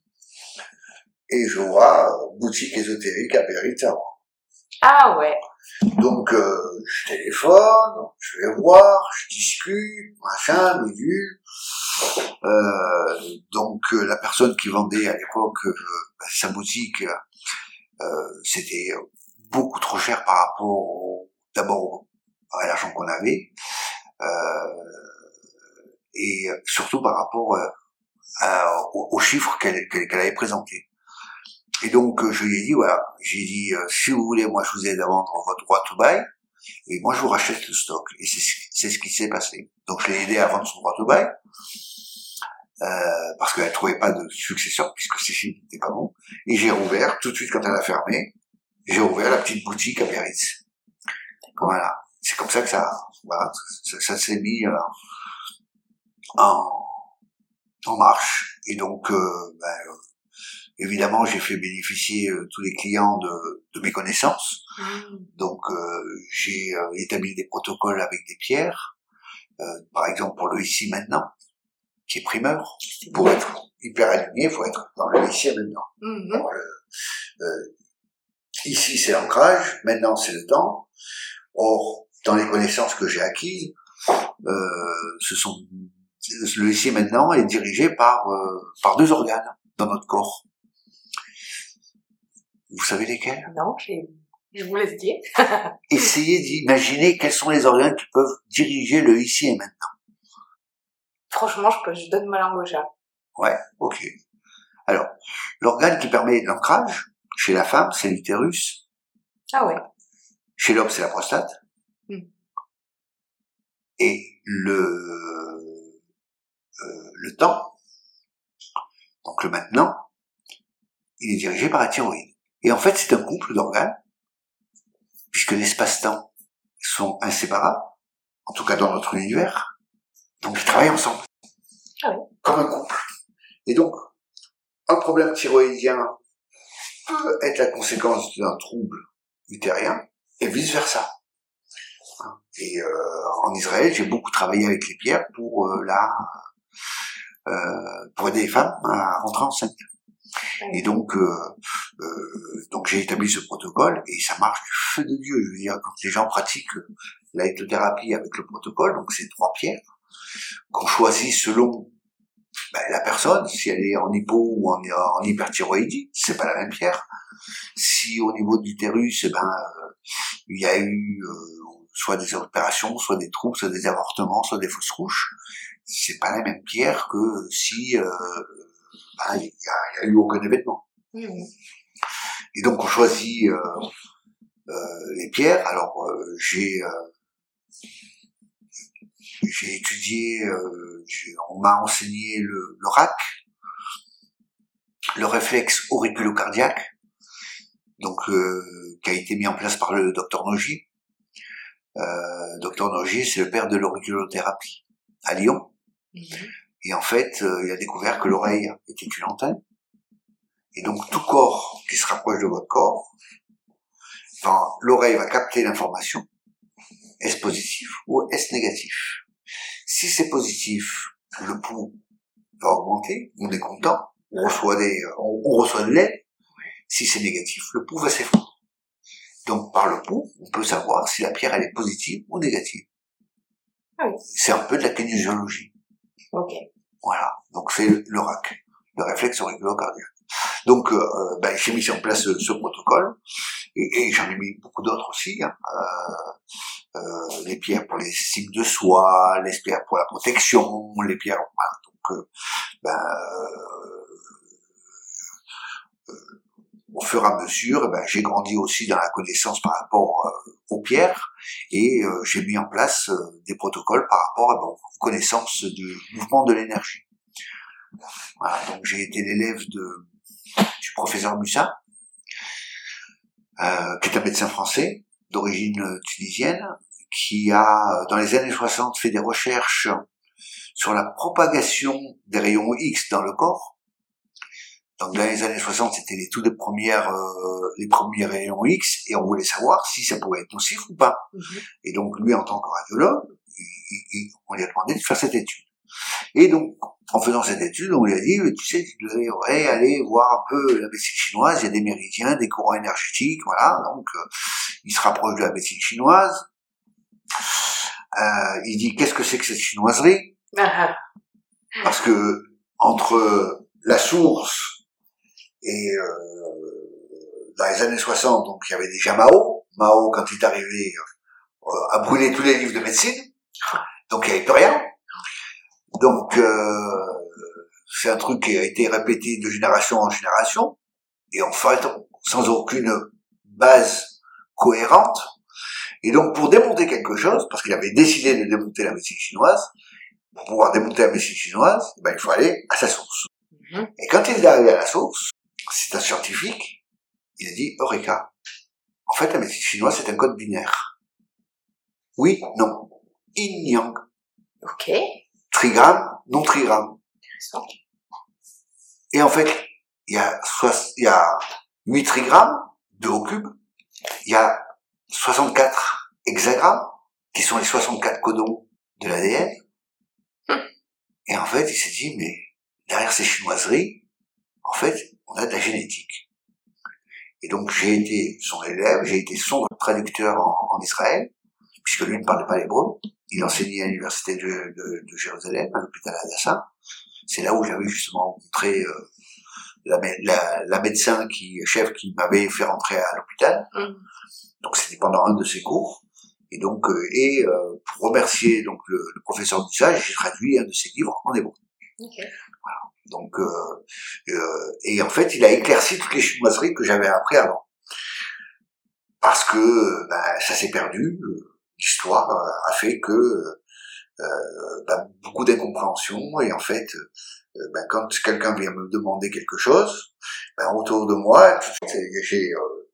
Et je vois boutique ésotérique à Biarritz. Ah ouais. Donc euh, je téléphone, je vais voir, je discute, machin, bidule. Euh, donc euh, la personne qui vendait à l'époque euh, bah, sa boutique, c'était beaucoup trop cher par rapport d'abord à l'argent qu'on avait et surtout par rapport aux, chiffres qu'elle avait présentés. Et donc euh, je lui ai dit voilà, j'ai dit euh, si vous voulez, moi je vous aide à vendre votre droit to buy et moi je vous rachète le stock. Et c'est ce qui s'est passé. Donc je l'ai aidé à vendre son droit to buy euh, parce qu'elle trouvait pas de successeur puisque ses chiffres n'étaient pas bons. Et j'ai rouvert tout de suite quand elle a fermé. J'ai ouvert la petite boutique à Biarritz. Voilà, c'est comme ça que ça, voilà, ça, s'est mis euh, en, en marche. Et donc, euh, ben, évidemment, j'ai fait bénéficier euh, tous les clients de, de mes connaissances. Mm. Donc, euh, j'ai euh, établi des protocoles avec des pierres. Euh, par exemple, pour le ici maintenant, qui est primeur. Pour être hyper aligné, il faut être dans le ici et maintenant. Le- euh, ici, c'est l'ancrage. Maintenant, c'est le temps. Or, dans les connaissances que j'ai acquises, euh, ce sont le ici et maintenant est dirigé par euh, par deux organes dans notre corps. Vous savez lesquels? Non, je vous laisse dire. Essayez d'imaginer quels sont les organes qui peuvent diriger le ici et maintenant. Franchement, je, peux, je donne ma langue au chat. Ouais, ok. Alors, l'organe qui permet l'ancrage chez la femme, c'est l'utérus. Ah ouais. Chez l'homme, c'est la prostate. Hmm. Et le euh, le temps, donc le maintenant, il est dirigé par la thyroïde. Et en fait, c'est un couple d'organes, puisque l'espace-temps sont inséparables, en tout cas dans notre univers. Donc ils travaillent ensemble. Ah oui. Comme un couple. Et donc, un problème thyroïdien peut être la conséquence d'un trouble utérien, et vice-versa. Et euh, en Israël, j'ai beaucoup travaillé avec les pierres pour euh, la euh, pour aider les femmes à rentrer enceinte. Et donc, euh, euh, donc j'ai établi ce protocole et ça marche du feu de Dieu. Je veux dire, quand les gens pratiquent la avec le protocole, donc c'est trois pierres qu'on choisit selon ben, la personne, si elle est en hypo ou en, en hyperthyroïdie, c'est pas la même pierre. Si au niveau de l'utérus, eh ben, euh, il y a eu soit des opérations, soit des troubles, soit des avortements, soit des fausses couches, c'est pas la même pierre que si ben, il y, a, y a eu aucun événement. Et donc on choisit euh, euh, les pierres. Alors euh, j'ai j'ai étudié, on m'a enseigné le, le RAC, le réflexe auriculocardiaque, donc euh, qui a été mis en place par le docteur Nogy. Euh, docteur Nogy, c'est le père de l'auriculothérapie à Lyon. Mhm. Et en fait, euh, il a découvert que l'oreille était une antenne. Et donc tout corps qui se rapproche de votre corps, ben, l'oreille va capter l'information. Est-ce positif ou est-ce négatif? Si c'est positif, le pouls va augmenter, on est content, on reçoit des, on, on reçoit de l'aide. Si c'est négatif, le pouls va s'effondrer. Donc par le pouls, on peut savoir si la pierre elle est positive ou négative. Ah oui. C'est un peu de la kinésiologie. Voilà. Donc c'est le, RAC, le réflexe auriculocardiaque. Donc euh, euh, ben, j'ai mis en place ce, protocole et, j'en ai mis beaucoup d'autres aussi. Hein. Euh, euh, les pierres pour les cibles de soie, les pierres pour la protection, les pierres. Donc euh, ben, euh, euh, au fur et à mesure, eh ben, j'ai grandi aussi dans la connaissance par rapport euh, aux pierres et euh, j'ai mis en place euh, des protocoles par rapport à bon, aux connaissances du mouvement de l'énergie. Voilà, donc j'ai été l'élève de du professeur euh, qui est un médecin français d'origine tunisienne, qui a dans les années 60 fait des recherches sur la propagation des rayons X dans le corps. Donc dans les années 60, c'était les toutes premières euh, les premiers rayons X et on voulait savoir si ça pouvait être nocif ou pas. Mhm. Et donc lui, en tant que radiologue, il- il- il- on lui a demandé de faire cette étude. Et donc, en faisant cette étude, on lui a dit, tu sais, tu devrais aller voir un peu la médecine chinoise, il y a des méridiens, des courants énergétiques, voilà. Donc, euh, il se rapproche de la médecine chinoise. Euh, il dit, qu'est-ce que c'est que cette chinoiserie? Ah, Parce que entre la source et euh, dans les années 60, donc il y avait déjà Mao. Mao, quand il est arrivé, euh, a brûlé tous les livres de médecine. Donc il n'y avait plus rien. Donc euh, c'est un truc qui a été répété de génération en génération. Et en fait, sans aucune base cohérente. Et donc pour démonter quelque chose, parce qu'il avait décidé de démonter la médecine chinoise, pour pouvoir démonter la médecine chinoise, eh ben, il faut aller à sa source. Mhm. Et quand il est arrivé à la source, c'est un scientifique, il a dit, Eureka. En fait, la médecine chinoise, c'est un code binaire. Oui, non. Yin, yang. Ok. Trigramme, non trigramme. Intéressant. Et en fait, il y a, soix- il y a 8 trigrammes, 2 au cube. Il y a 64 hexagrammes, qui sont les 64 codons de l'ADN. Et en fait, il s'est dit, mais derrière ces chinoiseries, en fait, on a de la génétique. Et donc, j'ai été son élève, j'ai été son traducteur en, en Israël, puisque lui ne parlait pas l'hébreu. Il enseignait à l'université de, de- de Jérusalem, à l'hôpital Hadassah. C'est là où j'avais justement rencontré euh, la, la, la médecin qui, chef qui m'avait fait rentrer à l'hôpital. Mhm. Donc c'était pendant un de ses cours. Et donc, euh, et euh, pour remercier donc le, le professeur d'usage, j'ai traduit un de ses livres en hébreu. Donc, euh, euh, et en fait, il a éclairci toutes les chinoiseries que j'avais appris avant. Parce que ben, ça s'est perdu. euh, L'histoire a fait que ben, beaucoup d'incompréhension. Et en fait, ben, quand quelqu'un vient me demander quelque chose, ben, autour de moi, j'ai euh,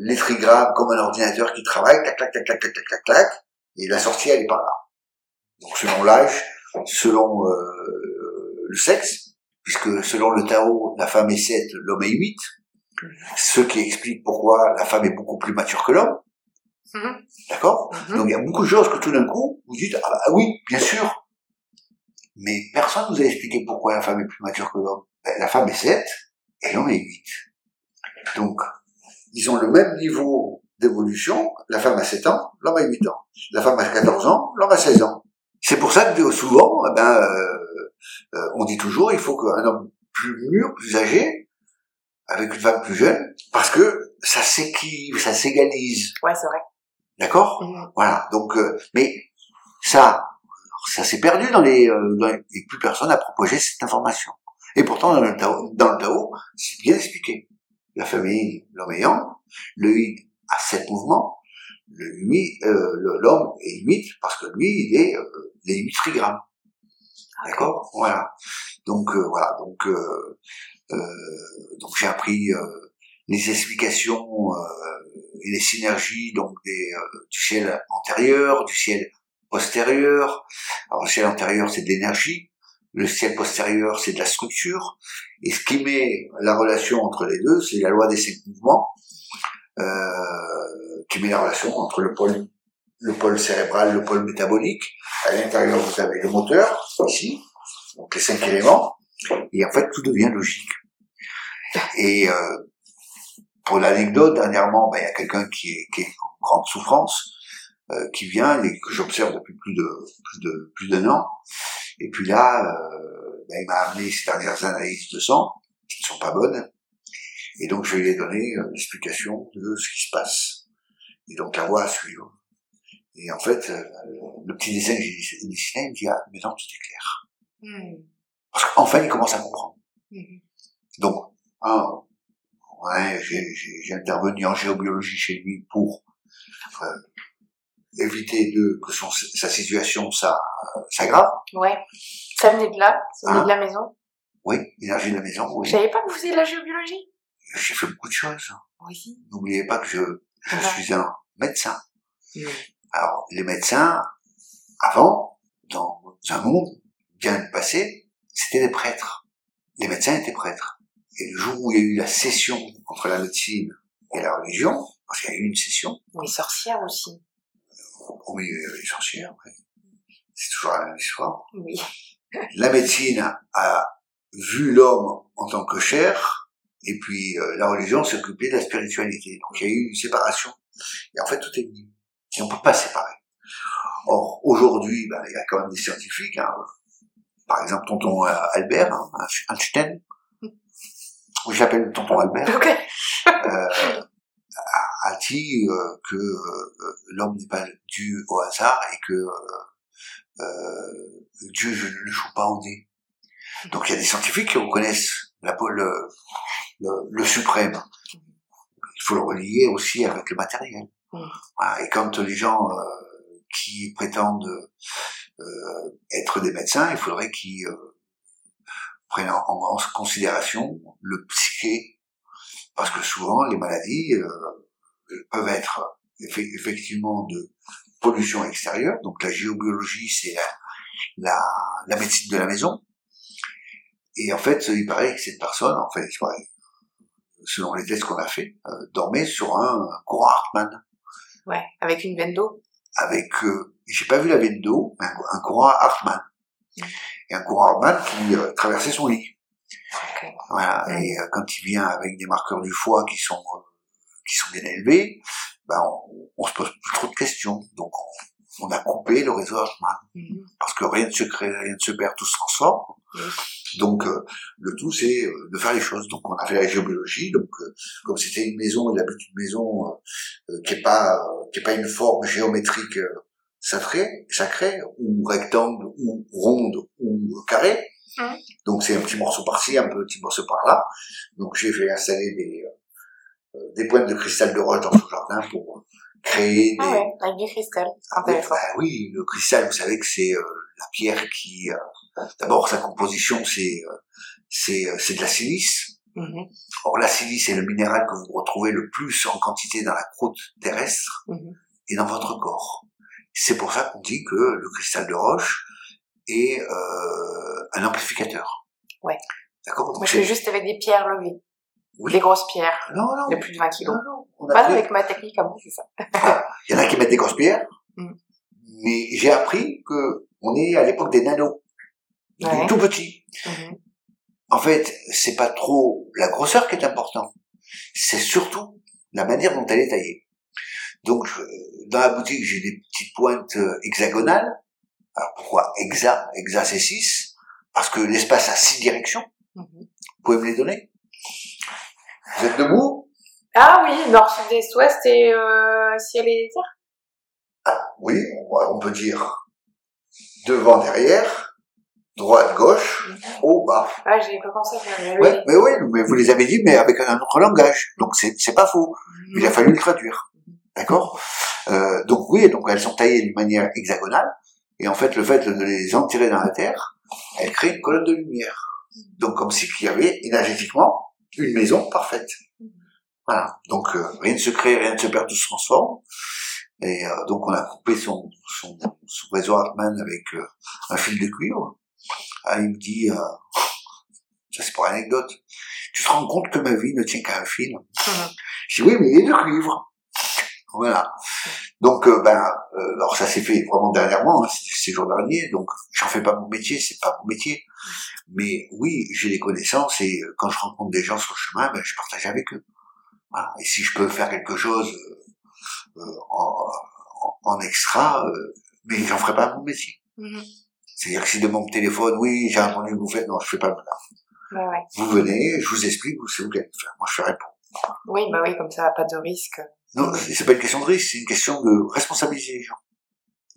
les trigrammes comme un ordinateur qui travaille, tac, tac, tac, tac, tac, tac, tac, tac, et la sortie, elle est par là. Donc selon l'âge, selon euh, le sexe, puisque selon le Tao, la femme est 7, l'homme est 8, ce qui explique pourquoi la femme est beaucoup plus mature que l'homme, Mhm. d'accord? Mhm. Donc il y a beaucoup de choses que tout d'un coup, vous dites, ah, bah, oui, bien sûr, mais personne ne vous a expliqué pourquoi la femme est plus mature que l'homme. Ben, la femme est 7 et l'homme est 8. Donc, ils ont le même niveau d'évolution, la femme a 7 ans, l'homme a 8 ans. La femme a 14 ans, l'homme a 16 ans. C'est pour ça que souvent, eh ben, euh, on dit toujours, il faut qu'un homme plus mûr, plus âgé, avec une femme plus jeune, parce que ça s'équive, ça s'égalise. Ouais, c'est vrai. D'accord? Mhm. Voilà. Donc, euh, mais ça, ça s'est perdu dans les, euh, dans les- et plus personne n'a propagé cette information. Et pourtant, dans le Tao, dans le Tao, c'est bien expliqué. La famille, l'homme yang, le yin a sept mouvements, le huit, euh, l'homme est huit parce que lui, il est, euh, les 8 frigrammes. D'accord Voilà. Donc euh, voilà, donc euh, euh, donc j'ai appris les explications et les synergies donc des, du ciel antérieur, du ciel postérieur. Alors le ciel antérieur c'est de l'énergie, le ciel postérieur c'est de la structure, et ce qui met la relation entre les deux, c'est la loi des cinq mouvements, qui met la relation entre le pôle le pôle cérébral, le pôle métabolique. À l'intérieur, vous avez le moteur, ici, donc les cinq éléments, et en fait, tout devient logique. Et euh, pour l'anecdote, dernièrement, ben, il y a quelqu'un qui est, qui est en grande souffrance, euh, qui vient et que j'observe depuis plus de plus de plus d'un an. Et puis là, euh, ben, il m'a amené ces dernières analyses de sang qui ne sont pas bonnes. Et donc je lui ai donné euh, l'explication de ce qui se passe. Et donc la voie à suivre. Et en fait, euh, le petit dessin que j'ai dessiné, il me dit ah mais non tout est clair. Hmm. Parce qu'enfin il commence à comprendre. Hmm. Donc un, ouais, j'ai intervenu en géobiologie chez lui pour euh, éviter de que son, sa situation ça s'aggrave. Ouais. Ça venait de là, ça venait de la maison. Oui, l'énergie de la maison. Oui. Je savais pas que vous faisiez de la géobiologie. J'ai fait beaucoup de choses. Oui. N'oubliez pas que je, je suis un médecin. Alors, les médecins, avant, dans un monde bien passé, c'était des prêtres. Les médecins étaient prêtres. Et le jour où il y a eu la session entre la médecine et la religion, parce qu'il y a eu une session. Les sorcières aussi. Oui, les sorcières, oui. C'est toujours la même histoire. Oui. la médecine a vu l'homme en tant que chair, et puis euh, la religion s'occupait de la spiritualité. Donc il y a eu une séparation. Et en fait, tout est lié. On peut pas séparer. Or, aujourd'hui, ben, il y a quand même des scientifiques, hein. par exemple tonton euh, Albert, hein, Einstein, j'appelle tonton Albert, euh, a, dit euh, que euh, l'homme n'est pas dû au hasard et que Dieu ne joue pas au dé? Donc il y a des scientifiques qui reconnaissent la, le, le, le suprême. Il faut le relier aussi avec le matériel. Et quand les gens qui prétendent euh, être des médecins, il faudrait qu'ils euh, prennent en, considération le psyché, parce que souvent les maladies euh, peuvent être effectivement de pollution extérieure, donc la géobiologie c'est la, la, médecine de la maison, et en fait il paraît que cette personne, en fait, selon les tests qu'on a fait, dormait sur un, courant Hartmann. Ouais, avec une veine d'eau avec, euh, j'ai pas vu la veine d'eau, un, un courant Hartmann. Mm. Et un courant Hartmann qui euh, traversait son lit. Voilà. Mm. Et euh, quand il vient avec des marqueurs du foie qui sont qui sont bien élevés, ben on, on se pose plus trop de questions. Donc on, on a coupé le réseau mm. parce que rien ne se crée, rien ne se perd, tout se transforme. Donc le tout c'est de faire les choses. Donc on a fait la géobiologie. Donc comme c'était une maison, il habite une maison qui est pas qui est pas une forme géométrique sacrée, sacrée ou rectangle ou ronde ou carré. Mmh. Donc c'est un petit morceau par-ci, un petit morceau par-là. Donc j'ai fait installer des euh, des pointes de cristal de roche dans ce jardin pour créer ah des. Ah ouais, avec du cristal. Intéressant. Bah oui, le cristal, vous savez que c'est euh, la pierre qui. Euh, d'abord sa composition, c'est c'est c'est de la silice. Mmh. Or la silice est le minéral que vous retrouvez le plus en quantité dans la croûte terrestre mmh. et dans votre corps. C'est pour ça qu'on dit que le cristal de roche est euh, un amplificateur. Ouais. D'accord? Je fais juste avec des pierres levées. Oui. Des grosses pierres. Non, non. De plus de 20 kilos. Non, non. Pas avec ma technique à moi, c'est ça. Ah, il y en a qui mettent des grosses pierres. Mmh. Mais j'ai appris que on est à l'époque des nanos. Ouais. Tout petit. Mmh. En fait, c'est pas trop la grosseur qui est importante. C'est surtout la manière dont elle est taillée. Donc, dans la boutique, j'ai des petites pointes euh, hexagonales. Alors pourquoi hexa Hexa c'est 6 Parce que l'espace a six directions. Mhm. Vous pouvez me les donner? Vous êtes debout? Ah oui, nord, sud, est, ouest et euh, ciel et terre. Ah, oui, on peut dire devant, derrière, droite, gauche, haut, bas. Ah, j'ai pas pensé. Mais oui. mais oui, mais vous les avez dit, mais avec un autre langage. Donc c'est c'est pas faux. Il a fallu le traduire. D'accord? Euh, Donc oui, donc elles sont taillées d'une manière hexagonale. Et en fait, le fait de les enterrer dans la terre, elle crée une colonne de lumière. Donc comme si il y avait énergétiquement une maison parfaite. Voilà. Donc euh, rien ne se crée, rien ne se perd, tout se transforme. Et euh, donc on a coupé son, réseau Hartmann avec euh, un fil de cuivre. Ah, il me dit, ça c'est pour anecdote, tu te rends compte que ma vie ne tient qu'à un fil? Je dis oui, mais il est de cuivre. Voilà. Donc, ben, alors ça s'est fait vraiment dernièrement, hein, ces jours derniers. Donc, j'en fais pas mon métier, c'est pas mon métier. Mais oui, j'ai des connaissances et quand je rencontre des gens sur le chemin, ben, je partage avec eux. Voilà. Et si je peux faire quelque chose euh, en, en, extra, euh, mais j'en ferai pas mon métier. Mhm. C'est-à-dire que si de mon téléphone, oui, j'ai entendu que vous faites, non, je fais pas mon ouais, ouais. Vous venez, je vous explique, c'est vous qui allez faire. Moi, je ferai pas. Oui, bah oui, comme ça, pas de risque. Non, c'est pas une question de risque, c'est une question de responsabiliser les gens.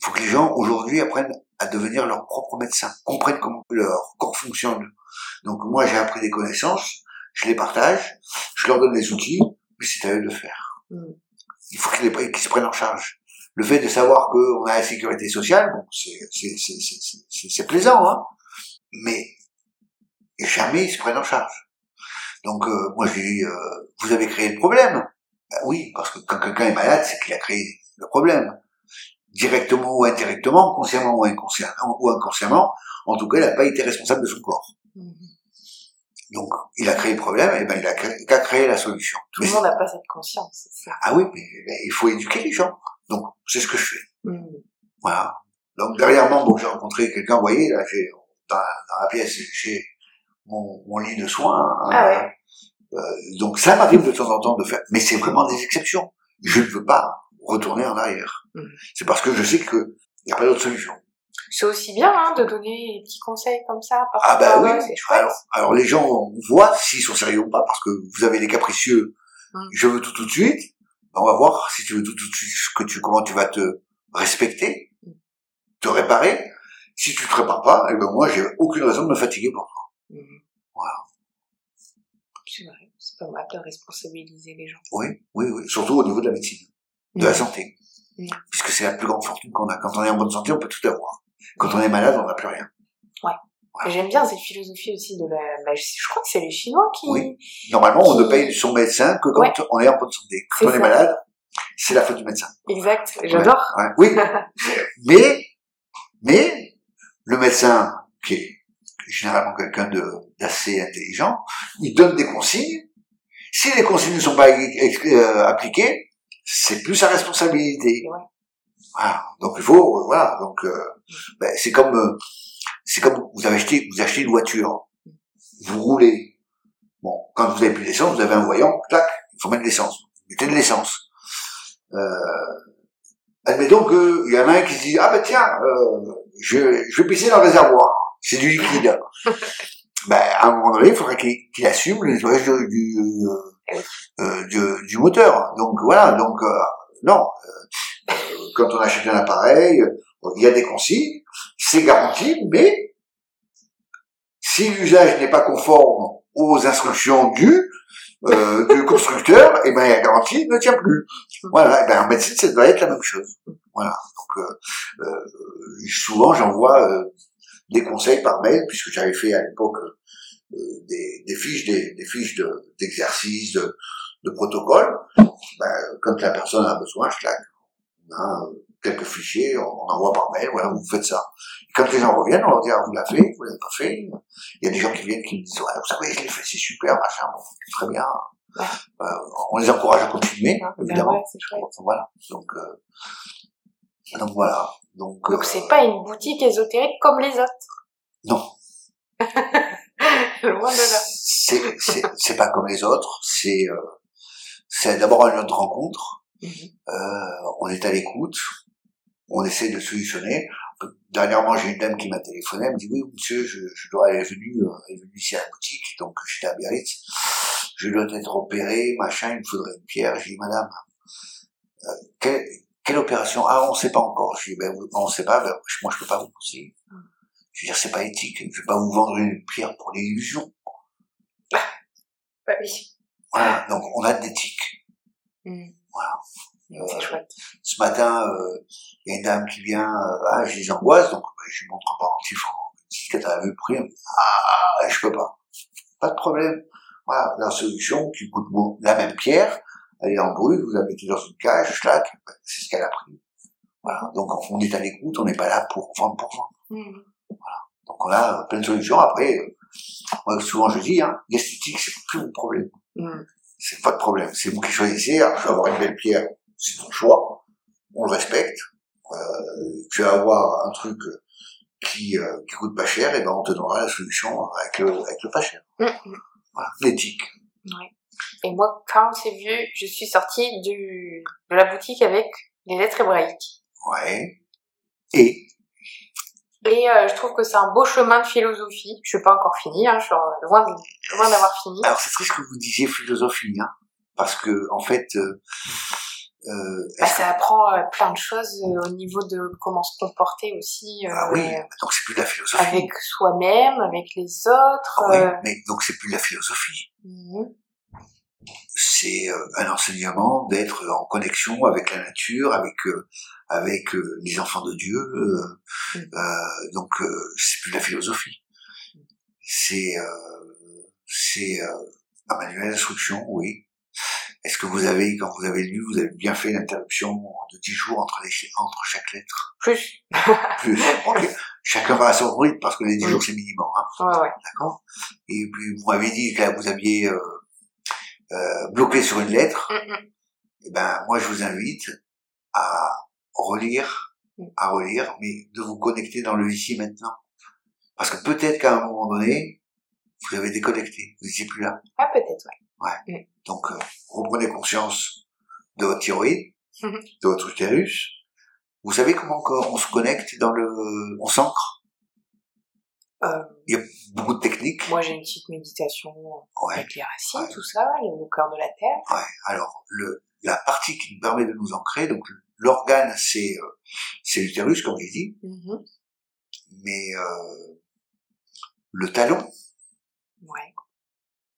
Il faut que les gens, aujourd'hui, apprennent à devenir leur propre médecin, comprennent comment leur corps fonctionne. Donc, moi, j'ai appris des connaissances, je les partage, je leur donne des outils, mais c'est à eux de faire. Mm. Il faut qu'ils se prennent en charge. Le fait de savoir qu'on a la sécurité sociale, bon, c'est plaisant, hein, mais jamais ils se prennent en charge. Donc euh, moi je dis, euh, vous avez créé le problème? Ben oui, parce que quand quelqu'un est malade, c'est qu'il a créé le problème. Directement ou indirectement, consciemment ou inconsciemment, ou inconsciemment en tout cas, il n'a pas été responsable de son corps. Mm-hmm. Donc, il a créé le problème, et ben il a créé, la solution. Tout le monde n'a pas cette conscience. Ça. Ah oui, mais, il faut éduquer les gens. Donc, c'est ce que je fais. Mm. Voilà. Donc derrière moi, bon, j'ai rencontré quelqu'un, vous voyez, là, j'ai dans, dans, la pièce, j'ai mon, mon, lit de soins. Hein, ah ouais. Euh, donc ça m'arrive de temps en temps de faire, mais c'est vraiment des exceptions. Je ne veux pas retourner en arrière. Mm. C'est parce que je sais que il n'y a pas d'autre solution c'est aussi bien hein, de donner des petits conseils comme ça. ah bah oui. Alors, alors, les gens voient s'ils sont sérieux ou pas, parce que vous avez des capricieux, hum. je veux tout tout de suite. Ben, on va voir si tu veux tout tout de suite que tu, comment tu vas te respecter, te réparer. Si tu te répares pas, eh ben moi j'ai aucune raison de me fatiguer pour toi. Hum. Voilà. C'est vrai, c'est pas mal de responsabiliser les gens. Oui, oui, oui, surtout au niveau de la médecine, de la santé. Puisque c'est la plus grande fortune qu'on a. Quand on est en bonne santé, on peut tout avoir. Quand on est malade, on n'a plus rien. Ouais. J'aime bien cette philosophie aussi de la. Bah, je crois que c'est les Chinois qui. Oui. Normalement, on ne paye son médecin que quand on est en bonne santé. Quand on est malade, c'est la faute du médecin. Exact. J'adore. Oui. mais, mais le médecin qui est généralement quelqu'un d'assez intelligent, il donne des consignes. Si les consignes ne sont pas euh, appliquées, c'est plus sa responsabilité. Ouais. Voilà. Donc il faut, euh, voilà. Donc euh, ben, c'est comme, euh, c'est comme vous avez acheté, vous achetez une voiture, vous roulez. Bon, quand vous avez plus d'essence, vous avez un voyant, clac, il faut mettre de l'essence. Mettez de l'essence. Euh, admettons qu'il y en a un qui se dit ah ben tiens, je, je vais pisser dans le réservoir, c'est du liquide. ben à un moment donné, il faudrait qu'il assume le nettoyage du, du, du, moteur. Donc voilà, donc non quand on achète un appareil, il y a des consignes, c'est garanti, mais si l'usage n'est pas conforme aux instructions du, euh, du constructeur, et eh ben la garantie ne tient plus. Voilà, et eh ben en médecine, ça doit être la même chose. Voilà. Donc euh, euh, souvent j'envoie euh, des conseils par mail, puisque j'avais fait à l'époque euh, des, des, fiches, des, des fiches d'exercices, de, de, protocole. Ben, quand la personne a besoin, je claque on a euh, quelques fichiers, on, envoie par mail, voilà, vous faites ça. Et quand les gens reviennent, on leur dit, ah, vous l'avez fait, vous l'avez pas fait. Il y a des gens qui viennent qui me disent, ouais, vous savez, je l'ai fait, c'est super, machin, bon, très bien. Euh, on les encourage à continuer, hein, ben évidemment. ouais. Voilà. Donc, euh, donc voilà. Donc, donc c'est pas une boutique ésotérique comme les autres. Non. Loin de là. C'est, pas comme les autres. C'est, c'est d'abord une autre rencontre. Euh, on est à l'écoute, on essaie de solutionner. Dernièrement, j'ai une dame qui m'a téléphoné, elle me dit oui, monsieur, je, je dois aller venue, euh, elle est venue ici à la boutique, donc j'étais à Biarritz, je dois être opéré, machin, il me faudrait une pierre. J'ai dit madame, euh, quelle, quelle, opération? Ah, on sait pas encore. Je dis ben on sait pas, ben, moi je peux pas vous conseiller. Mm. Je veux dire, c'est pas éthique, je vais pas vous vendre une pierre pour l'illusion. Bah oui. Voilà, donc on a de l'éthique. Mm. Voilà. C'est chouette. Ce matin, euh, il y a une dame qui vient, euh, ah, j'ai des angoisses, donc bah, je lui montre un pendentif en dit que t'as vu le prix, elle me dit, ah, je peux pas. Pas de problème. Voilà, la solution qui coûte bon, la même pierre, elle est en brut, vous la mettez dans une cage, schlac, c'est ce qu'elle a pris. Voilà, donc on est à l'écoute, on n'est pas là pour vendre pour vendre. Mhm. Donc on a plein de solutions. Après, euh, moi, souvent je dis, hein, l'esthétique, c'est plus mon problème. Mhm. C'est de problème. C'est vous qui choisissez. Alors, je vais avoir une belle pierre, c'est ton choix. On le respecte. Euh, tu vas avoir un truc qui, euh, qui coûte pas cher, et ben on te donnera la solution avec le, avec le pas cher. Mhm. Voilà, l'éthique. Ouais. Et moi, quand on s'est vu, je suis sortie du, de la boutique avec les lettres hébraïques. Ouais. Et Et euh, je trouve que c'est un beau chemin de philosophie. Je suis pas encore finie, hein, je suis en- loin, de- loin d'avoir fini. alors c'est triste que vous disiez philosophie, hein, parce que en fait, euh, euh, Bah, que- ça apprend euh, plein de choses euh, au niveau de comment se comporter aussi ah oui, donc c'est plus de la philosophie. avec soi-même, avec les autres. Ah oui, mais donc c'est plus de la philosophie. mhm. C'est euh, un enseignement d'être en connexion avec la nature, avec euh, avec euh, les enfants de Dieu. Mm. euh, donc c'est plus de la philosophie. C'est euh, c'est euh, un manuel d'instruction, oui. Est-ce que vous avez, quand vous avez lu, vous avez bien fait l'interruption de 10 jours entre, les, entre chaque lettre? Plus. Plus. Chacun va à son rythme parce que les 10 Oui. jours c'est minimum. Hein. Ouais, ouais. D'accord Et puis vous m'avez dit que là, vous aviez euh, euh, bloqué sur une lettre. Mhm. Eh ben, moi, je vous invite à relire, Mm. à relire, mais de vous connecter dans le ici maintenant. Parce que peut-être qu'à un moment donné, vous avez déconnecté, vous n'étiez plus là. Ah, peut-être, ouais. Donc, euh, reprenez conscience de votre thyroïde, Mhm. de votre utérus. Vous savez comment encore on se connecte dans le, on s'ancre? Euh, Il y a beaucoup de techniques. moi, j'ai une petite méditation Ouais. avec les racines, Ouais. tout ça, les- au cœur de la terre. Ouais. Alors, le, la partie qui nous permet de nous ancrer, donc l'organe, c'est, euh, c'est l'utérus, comme j'ai dit, Mhm. mais euh, le talon. Ouais.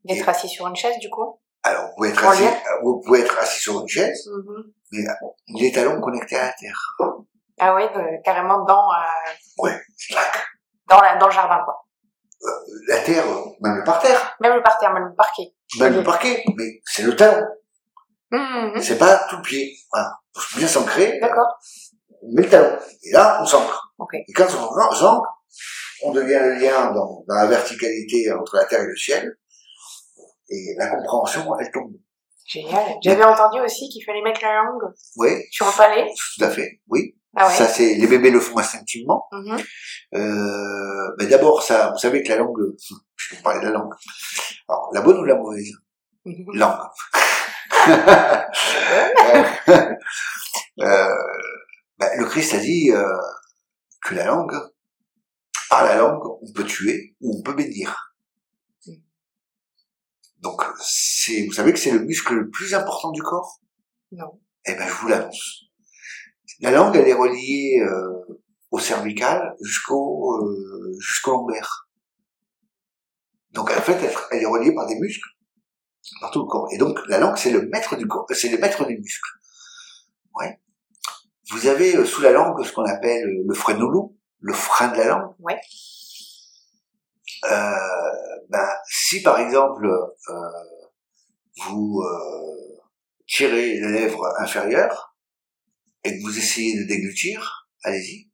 D'être assis sur une chaise, du coup? Alors, vous pouvez être assis, lien. vous pouvez être assis sur une chaise, Mhm. mais les talons connectés à la terre. Ah ouais, de- carrément dans, euh, Ouais. Clac. Dans, la, dans le jardin, quoi. La terre, euh, même le parterre, Même le parterre, même le parquet. même le parquet, mais c'est le talon. Mhm. C'est pas tout le pied. Voilà. Pour bien s'ancrer, D'accord. on met le talon. Et là, on s'ancre. Ok. Et quand on s'ancre, on devient le lien dans, dans la verticalité entre la terre et le ciel. Et la compréhension, elle tombe. Génial. J'avais entendu aussi qu'il fallait mettre la langue Oui, sur le palais. tout à fait, oui. Ah ouais. Ça, c'est, les bébés le font instinctivement. Euh, mais d'abord, ça, vous savez que la langue, je vais parler de la langue. Alors, la bonne ou la mauvaise? Mhm. Langue. euh, ben, le Christ a dit euh, que la langue, par la langue, on peut tuer ou on peut bénir. Mhm. Donc, c'est, vous savez que c'est le muscle le plus important du corps? Non. Eh ben, je vous l'annonce. La langue, elle est reliée euh, au cervical jusqu'au euh, jusqu'au lombaire. Donc, en fait, elle, est reliée par des muscles par tout le corps. Et donc, la langue, c'est le maître du corps, c'est le maître des muscles. Ouais. Vous avez euh, sous la langue ce qu'on appelle euh, le frénolou, le frein de la langue. Ouais. Euh, ben, si par exemple euh, vous euh, tirez les lèvres inférieures et que vous essayez de déglutir, allez-y,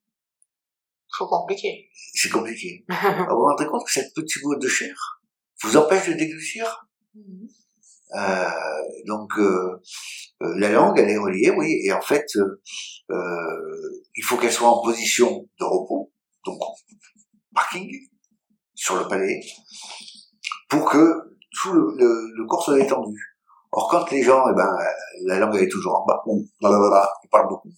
Trop compliqué. c'est compliqué. Vous vous rendez compte que cette petite boîte de chair vous empêche de déglutir? Mhm. Euh, donc euh, euh, la langue, elle est reliée, oui, et en fait, euh, il faut qu'elle soit en position de repos, donc parking sur le palais, pour que tout le, le- le corps soit détendu. Or, quand les gens, eh ben, la langue elle est toujours en bas, ils parlent beaucoup,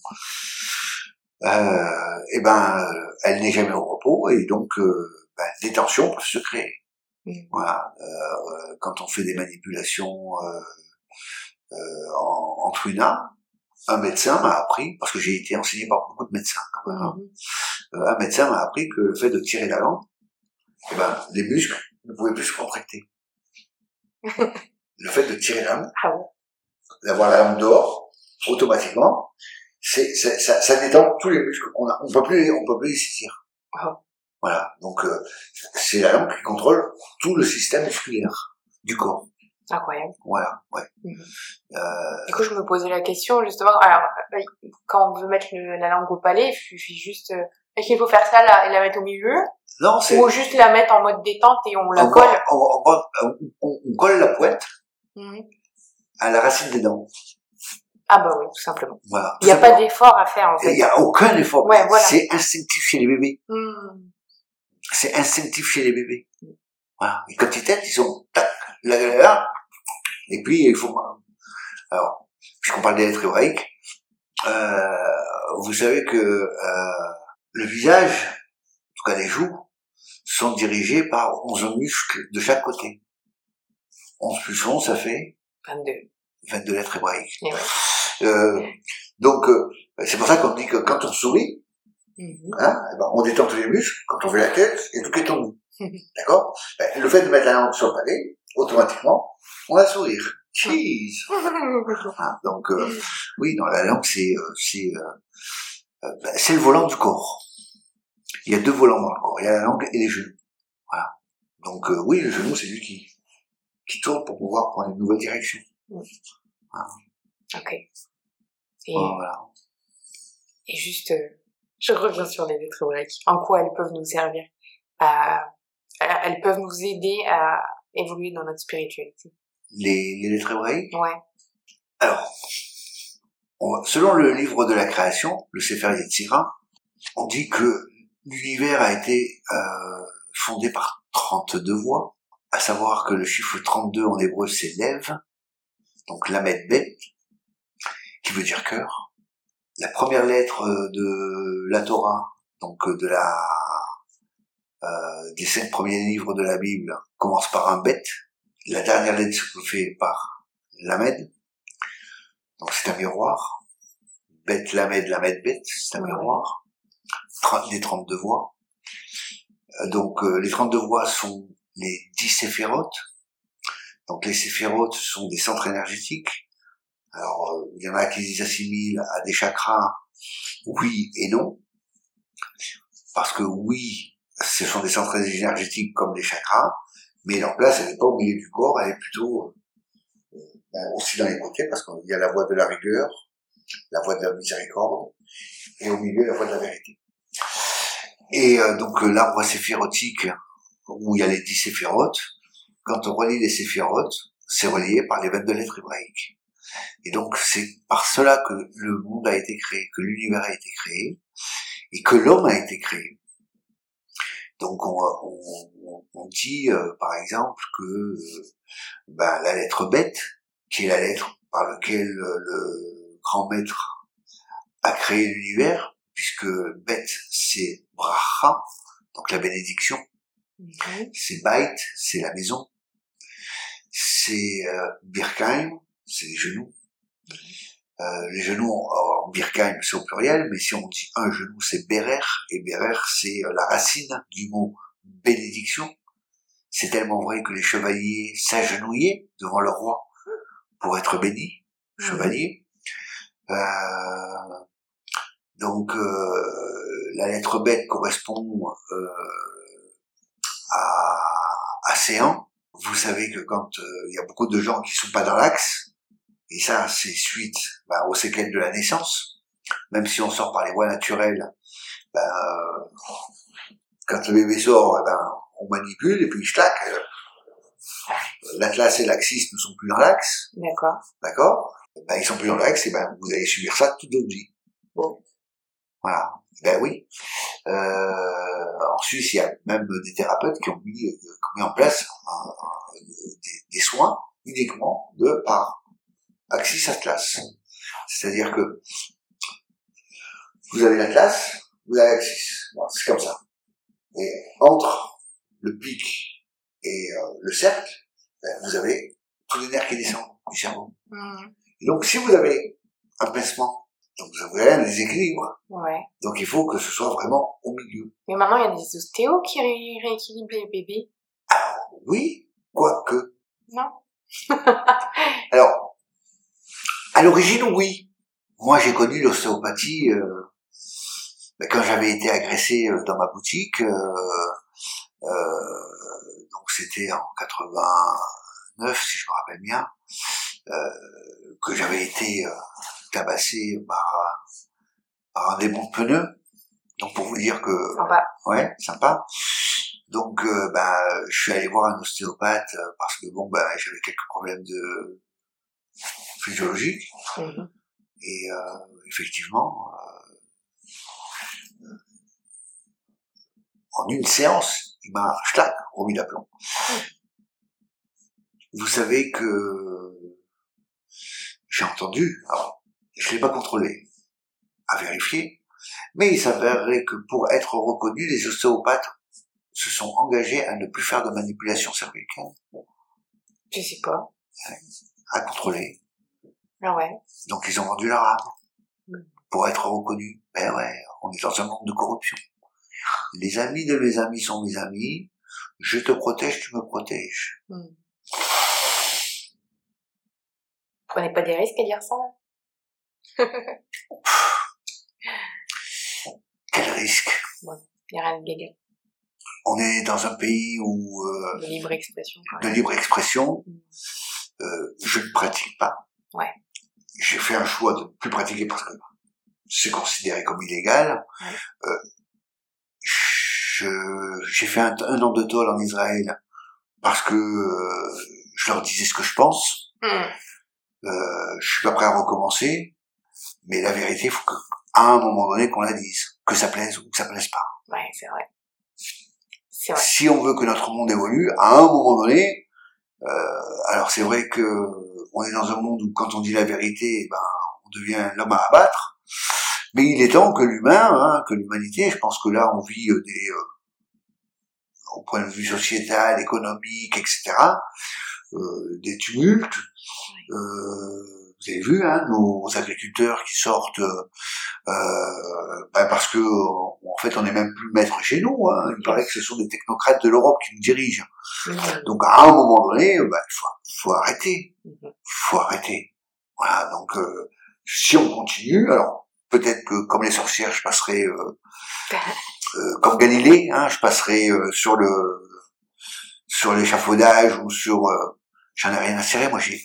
euh, eh ben, elle n'est jamais au repos, et donc euh, ben, des tensions peuvent se créer. Voilà, euh, quand on fait des manipulations euh, euh, en, en truna, un médecin m'a appris, parce que j'ai été enseigné par beaucoup de médecins quand même, hein, un médecin m'a appris que le fait de tirer la langue, eh ben, les muscles ne pouvaient plus se contracter. le fait de tirer la langue, Ah bon d'avoir la langue dehors, automatiquement, c'est, c'est- ça, ça détend tous les muscles qu'on a. On peut plus, on peut plus les saisir. Ah. Voilà. Donc, euh, c'est la langue qui contrôle tout le système musculaire du corps. Incroyable. Voilà. Ouais. Mhm. Euh, Du coup, je me posais la question, justement, alors, euh, quand on veut mettre le- la langue au palais, il suffit juste, euh, est-ce qu'il faut faire ça là, et la mettre au milieu, non, c'est. ou juste la mettre en mode détente et on la on, colle? on- on colle la pointe À la racine des dents. Ah bah oui, tout simplement. Voilà. Il n'y a pas d'effort à faire, en Et Il fait. n'y a aucun effort. Ouais, voilà. C'est instinctif chez les bébés. Mhm. C'est instinctif chez les bébés. Voilà. Et quand ils têtent, ils sont tac, là, là, là. Et puis, il faut. Alors, puisqu'on parle des lettres hébraïques, euh, vous savez que euh, le visage, en tout cas les joues, sont dirigés par 11 muscles de chaque côté. 11 plus 11, ça fait 22. 22 lettres hébraïques. Et ouais. Euh, donc, euh, c'est pour ça qu'on dit que quand on sourit, Mhm. Hein eh ben, on détend tous les muscles quand on fait la tête et tout est tendu. D'accord? Ben, Le fait de mettre la langue sur le palais, automatiquement, on a le sourire. Cheese Hein, Donc, euh, oui, dans la langue, c'est euh, c'est euh, euh, ben, c'est le volant du corps. Il y a deux volants dans le corps. Il y a la langue et les genoux. Voilà. Donc, euh, oui, le genou, c'est lui qui, qui tourne pour pouvoir prendre une nouvelle direction. Ok. Et, Voilà. et juste, euh, je reviens sur les lettres hébraïques. En quoi elles peuvent nous servir à, à- elles peuvent nous aider à évoluer dans notre spiritualité? Les, les lettres hébraïques? Ouais. Alors, on selon le livre de la création, le Sefer Yetzira, on dit que l'univers a été euh, fondé par 32 voix, à savoir que le chiffre 32 en hébreu c'est Lev, donc Lamed Bet, qui veut dire cœur. La première lettre euh, de la Torah, donc euh, de la euh, des cinq premiers livres de la Bible, commence par un Bet. La dernière lettre se fait par Lamed, donc c'est un miroir. Bet, Lamed, Lamed, Bet, c'est un miroir. Les 32 voix. Euh, Donc euh, les 32 voix sont les 10 séphirotes. Donc les séphirotes sont des centres énergétiques. Alors euh, il y en a qui les assimilent à des chakras, oui et non. Parce que oui, ce sont des centres énergétiques comme les chakras, mais leur place, elle n'est pas au milieu du corps, elle est plutôt euh, ben, aussi dans les côtés, parce qu'il y a la voie de la rigueur, la voie de la miséricorde, et au milieu, la voie de la vérité. Et euh, donc l'arbre séphirotique, où il y a les dix séphirotes, quand on relie les séphirotes, c'est relié par les 22 lettres hébraïques. Et donc c'est par cela que le monde a été créé, que l'univers a été créé, et que l'homme a été créé. Donc on, on- on- dit euh, par exemple que euh, ben, la lettre bête, qui est la lettre par laquelle euh, le grand maître a créé l'univers, puisque bête c'est bracha, donc la bénédiction, Mhm. c'est bait, c'est la maison, c'est euh, birkaim, c'est les genoux. Euh, les genoux, en birkaim c'est au pluriel, mais si on dit un genou c'est berer, et berer c'est euh, la racine du mot bénédiction. C'est tellement vrai que les chevaliers s'agenouillaient devant le roi pour être bénis, chevalier. Euh, donc euh, la lettre bête correspond euh, à, à Séan. Vous savez que quand euh, il y a beaucoup de gens qui sont pas dans l'axe, et ça c'est suite ben, aux séquelles de la naissance, même si on sort par les voies naturelles, ben, euh, quand le bébé sort, eh ben, on manipule et puis clac, euh, l'atlas et l'axis ne sont plus dans l'axe, D'accord. d'accord? Ben ils sont plus dans l'axe, et ben vous allez subir ça toute votre vie. Bon. Voilà. Ben oui. Euh, en Suisse, il y a même des thérapeutes qui ont mis, qui ont mis en place des, des soins uniquement de par axis atlas. C'est-à-dire que vous avez l'atlas, vous avez l'axis. Bon, c'est comme ça. Et entre le pic et euh, le cercle, ben, vous avez tous les nerfs qui descendent du cerveau. Et donc, si vous avez un pincement, donc vous avez un déséquilibre. Ouais. Donc il faut que ce soit vraiment au milieu. Mais maintenant, il y a des ostéos qui ré- rééquilibrent les bébés. Oui, quoique. Non Alors, à l'origine, oui. moi, j'ai connu l'ostéopathie euh, ben, quand j'avais été agressé euh, dans ma boutique. Euh, euh, donc c'était en 89, si je me rappelle bien, euh, que j'avais été euh, tabassé par, par un démon de pneu. Donc pour vous dire que Sympa. ouais, sympa. Donc euh, ben je suis allé voir un ostéopathe euh, parce que bon ben j'avais quelques problèmes de physiologiques Mhm. et euh, effectivement euh, en une séance il m'a schlac remis d'aplomb. Vous savez que j'ai entendu, alors je l'ai pas contrôlé, à vérifier, mais il s'avérerait que pour être reconnu, les ostéopathes se sont engagés à ne plus faire de manipulation cervicale, Je sais pas. à contrôler. Ah ouais. Donc ils ont vendu leur âme Mm. pour être reconnus. Ben ouais, on est dans un monde de corruption. Les amis de mes amis sont mes amis. Je te protège, tu me protèges. Hmm. Prenez pas des risques à dire ça. Quel risque Il y a rien de légal. On est dans un pays où euh, De libre expression. de libre expression, Mm. euh, je ne pratique pas. Ouais. J'ai fait un choix de ne plus pratiquer parce que c'est considéré comme illégal. Ouais. Euh, j'ai fait un, un an de tôle en Israël parce que euh, je leur disais ce que je pense. Hmm. Euh, je suis pas prêt à recommencer, mais la vérité, il faut que, à un moment donné qu'on la dise, que ça plaise ou que ça plaise pas. Ouais, c'est vrai. Si on veut que notre monde évolue, à un moment donné, euh, alors c'est vrai que on est dans un monde où quand on dit la vérité, eh ben, on devient l'homme à abattre. Mais il est temps que l'humain, hein, que l'humanité, je pense que là on vit euh, des, euh, au point de vue sociétal, économique, etc., euh, des tumultes. Euh, vous avez vu, hein, nos agriculteurs qui sortent, euh, euh, ben parce que en fait on n'est même plus maître chez nous. Hein. Il paraît que ce sont des technocrates de l'Europe qui nous dirigent. Donc à un moment donné, ben, il faut, faut arrêter, Mhm. faut arrêter. Voilà. Donc euh, si on continue, alors peut-être que comme les sorcières, je passerai euh, comme Galilée, hein, je passerai sur le sur l'échafaudage ou sur j'en ai rien à serrer, moi j'ai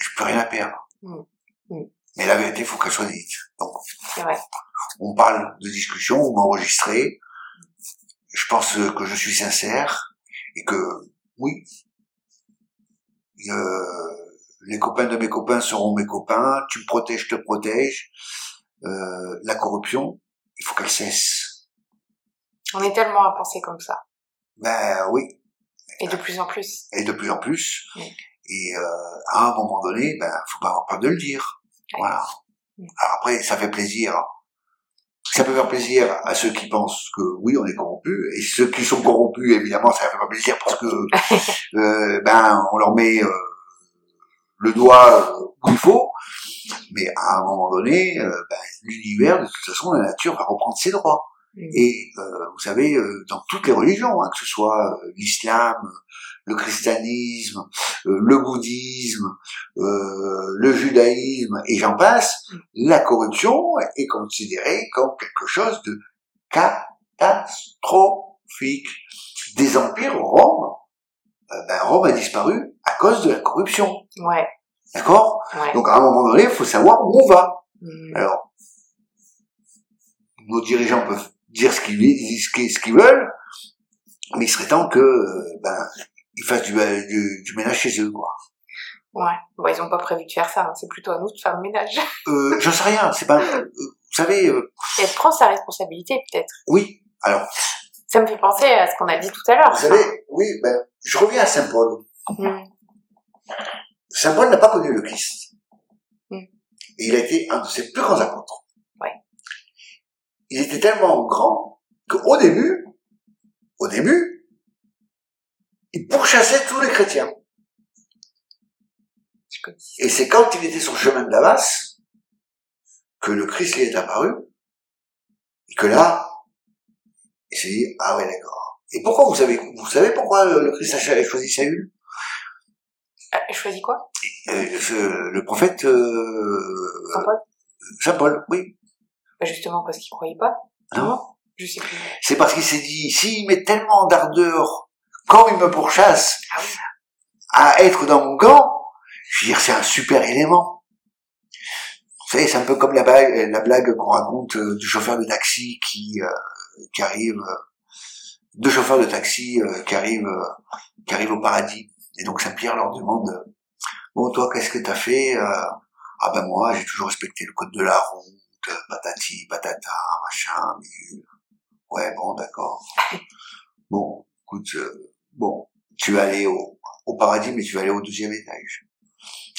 je peux rien à perdre. Mm. Mm. Mais la vérité, faut qu'elle soit dite. Donc vrai. on parle de discussion, vous m'enregistrez. Je pense que je suis sincère et que oui, euh, les copains de mes copains seront mes copains. Tu me protèges, je te protège. Euh, la corruption, il faut qu'elle cesse. On est tellement à penser comme ça. Ben oui, Et de plus en plus. et de plus en plus. Oui. Et euh, à un moment donné, ben faut pas avoir peur de le dire. Voilà. Alors après, ça fait plaisir. Ça peut faire plaisir à ceux qui pensent que oui, on est corrompu, et ceux qui sont corrompus, évidemment, ça fait pas plaisir parce que euh, ben on leur met euh, le doigt euh, où il faut. Mais à un moment donné, ben, l'univers, de toute façon, la nature va reprendre ses droits. Et euh, vous savez, euh, dans toutes les religions, hein, que ce soit euh, l'islam, le christianisme, euh, le bouddhisme, euh, le judaïsme, et j'en passe, la corruption est considérée comme quelque chose de catastrophique. Des empires, Rome, euh, ben, Rome a disparu à cause de la corruption. Ouais. D'accord? Ouais. Donc à un moment donné, il faut savoir où on va. Hmm. Alors, nos dirigeants peuvent dire ce qu'ils disent ce qu'ils- ce qu'ils veulent, mais il serait temps que euh, ben ils fassent du, du, du ménage chez eux, quoi. Ouais. Bon, ils ont pas prévu de faire ça. hein. C'est plutôt à nous de faire le ménage. Euh, J'en sais rien, c'est pas. euh, vous savez, euh, elle prend sa responsabilité, peut-être. oui. Alors, Ça me fait penser à ce qu'on a dit tout à l'heure. vous savez, oui. Ben, je reviens à Saint Paul. Hmm. Saint Paul n'a pas connu le Christ. Mm. Et il a été un de ses plus grands apôtres. Ouais. Il était tellement grand qu'au début, au début, il pourchassait tous les chrétiens. Et c'est quand il était sur le chemin de Damas que le Christ lui est apparu et que là, il s'est dit ah ouais d'accord. Et pourquoi vous savez vous savez pourquoi le Christ a choisi Saül? Ah, je choisis quoi? Euh, Le prophète euh, Saint Paul? Saint Paul, oui. Bah, justement parce qu'il croyait pas. Non. Je sais plus. C'est parce qu'il s'est dit, s'il met tellement d'ardeur, quand il me pourchasse, Ah à être dans mon camp, je veux dire, c'est un super élément. Vous savez, c'est un peu comme la blague, la blague qu'on raconte euh, du chauffeur de taxi qui, euh, qui arrive, euh, deux chauffeurs de taxi euh, qui arrivent, qui arrivent au paradis. Et donc Saint-Pierre leur demande, bon, toi, qu'est-ce que t'as fait Ah ben moi, j'ai toujours respecté le code de la route, patati, patata, machin, bidule. Ouais, bon, d'accord. Bon, écoute, bon, tu vas aller au, au paradis, mais tu vas aller au deuxième étage.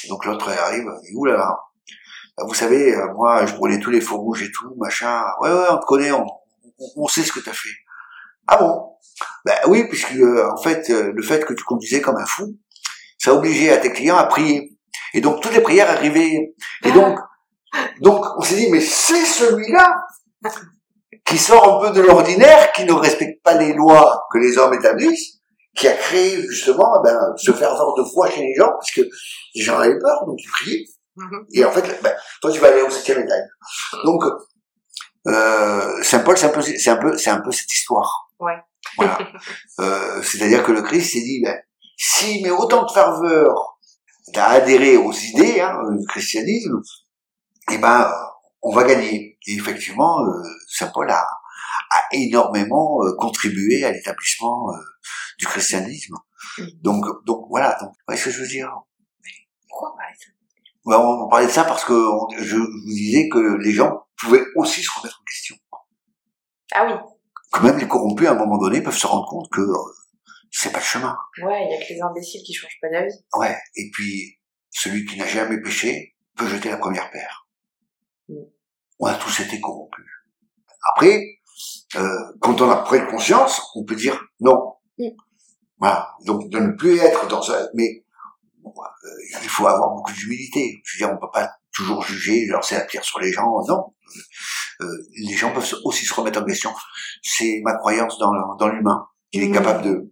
Donc l'autre arrive, il dit, oulala, bah, vous savez, euh, moi, je brûlais tous les feux rouges et tout, machin. Ouais, ouais, on te connaît, on, on, on sait ce que t'as fait. Ah bon? Ben oui, puisque euh, en fait, euh, le fait que tu conduisais comme un fou, ça obligeait à tes clients à prier. Et donc toutes les prières arrivaient. Et donc, donc on s'est dit, mais c'est celui-là qui sort un peu de l'ordinaire, qui ne respecte pas les lois que les hommes établissent, qui a créé justement ben, ce ferveur de foi chez les gens, parce que les gens avaient peur, donc ils priaient. Mhm. Et en fait, ben, toi, tu vas aller au septième étage. Donc, euh, Saint Paul, c'est un peu, c'est un peu, c'est un peu cette histoire. Ouais. Voilà. Euh, c'est-à-dire que le Christ s'est dit, ben, s'il met autant de ferveur à adhérer aux idées hein, du christianisme, eh ben, on va gagner. Et effectivement, euh, Saint Paul a, a énormément euh, contribué à l'établissement euh, du christianisme. Mhm. Donc, donc voilà. Donc, vous voyez ce que je veux dire? Pourquoi parler de ça? Ouais, on parlait de ça parce que on- je vous disais que les gens pouvaient aussi se remettre en question. Ah oui. Que même les corrompus, à un moment donné, peuvent se rendre compte que euh, c'est pas le chemin. Ouais, il y a que les imbéciles qui changent pas d'avis. Ouais. Et puis, celui qui n'a jamais péché peut jeter la première paire. Mm. On a tous été corrompus. Après, euh, quand on a pris conscience, on peut dire non. Mm. Voilà. Donc, de ne plus être dans ça. Mais bon, euh, il faut avoir beaucoup d'humilité. Je veux dire, on peut pas toujours juger, lancer la pierre sur les gens. Non. Euh, les gens peuvent aussi se remettre en question. C'est ma croyance dans, l'humain. Il est Mm. capable de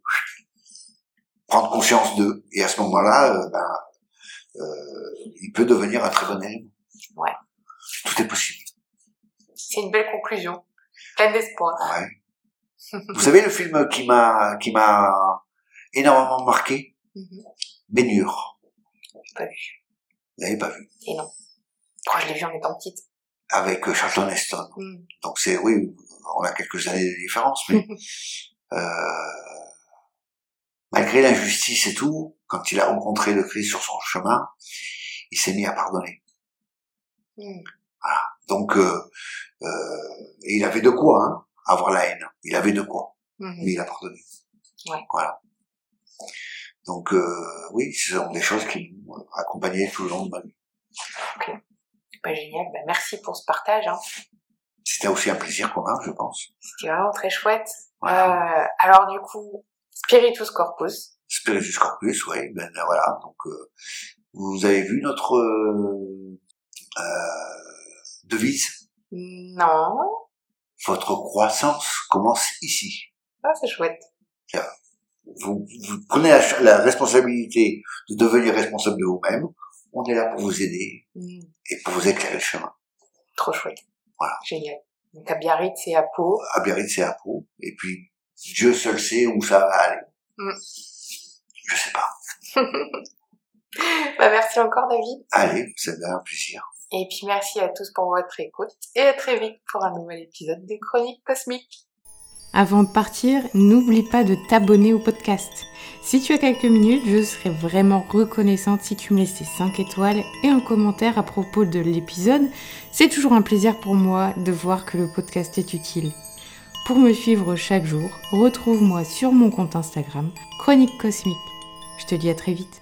prendre conscience d'eux. Et à ce moment-là, euh, ben, euh, il peut devenir un très bon élément. Ouais. Tout est possible. C'est une belle conclusion. Pleine d'espoir. Ouais. Vous savez le film qui m'a qui m'a énormément marqué, Mhm. Bénure. Pas vu. Vous pas vu Et non. Oh, je l'ai vu en étant petite? Avec euh, Charlton Heston. Mm. Donc c'est oui, on a quelques années de différence, mais euh, malgré l'injustice et tout, quand il a rencontré le Christ sur son chemin, il s'est mis à pardonner. Mm. Donc euh, euh, et il avait de quoi hein, avoir la haine. Il avait de quoi. Mhm. mais il a pardonné. Ouais. Voilà. Donc euh, oui, ce sont des choses qui m'ont accompagné tout le long de ma vie. Bah, génial. Bah, merci pour ce partage. Hein. C'était aussi un plaisir commun, je pense. C'était vraiment très chouette. Euh, alors du coup, Spiritus Corpus. Spiritus Corpus, oui, ben euh, voilà. Donc euh, vous avez vu notre devise? Non. Votre croissance commence ici. Ah, c'est chouette. Vous, vous prenez la, la responsabilité de devenir responsable de vous-même. On est là pour vous aider Mm. et pour vous éclairer le chemin. Trop chouette. Voilà. Génial. Donc à Biarritz et à Pau. à Biarritz c'est à Pau. Et puis, Dieu seul sait où ça va aller. Mm. Je sais pas. Bah, merci encore David. Allez, c'est bien un plaisir. Et puis merci à tous pour votre écoute. Et à très vite pour un nouvel épisode des Chroniques Cosmiques. Avant de partir, n'oublie pas de t'abonner au podcast. Si tu as quelques minutes, je serais vraiment reconnaissante si tu me laissais 5 étoiles et un commentaire à propos de l'épisode. C'est toujours un plaisir pour moi de voir que le podcast est utile. Pour me suivre chaque jour, retrouve-moi sur mon compte Instagram, Chronique Cosmique. Je te dis à très vite.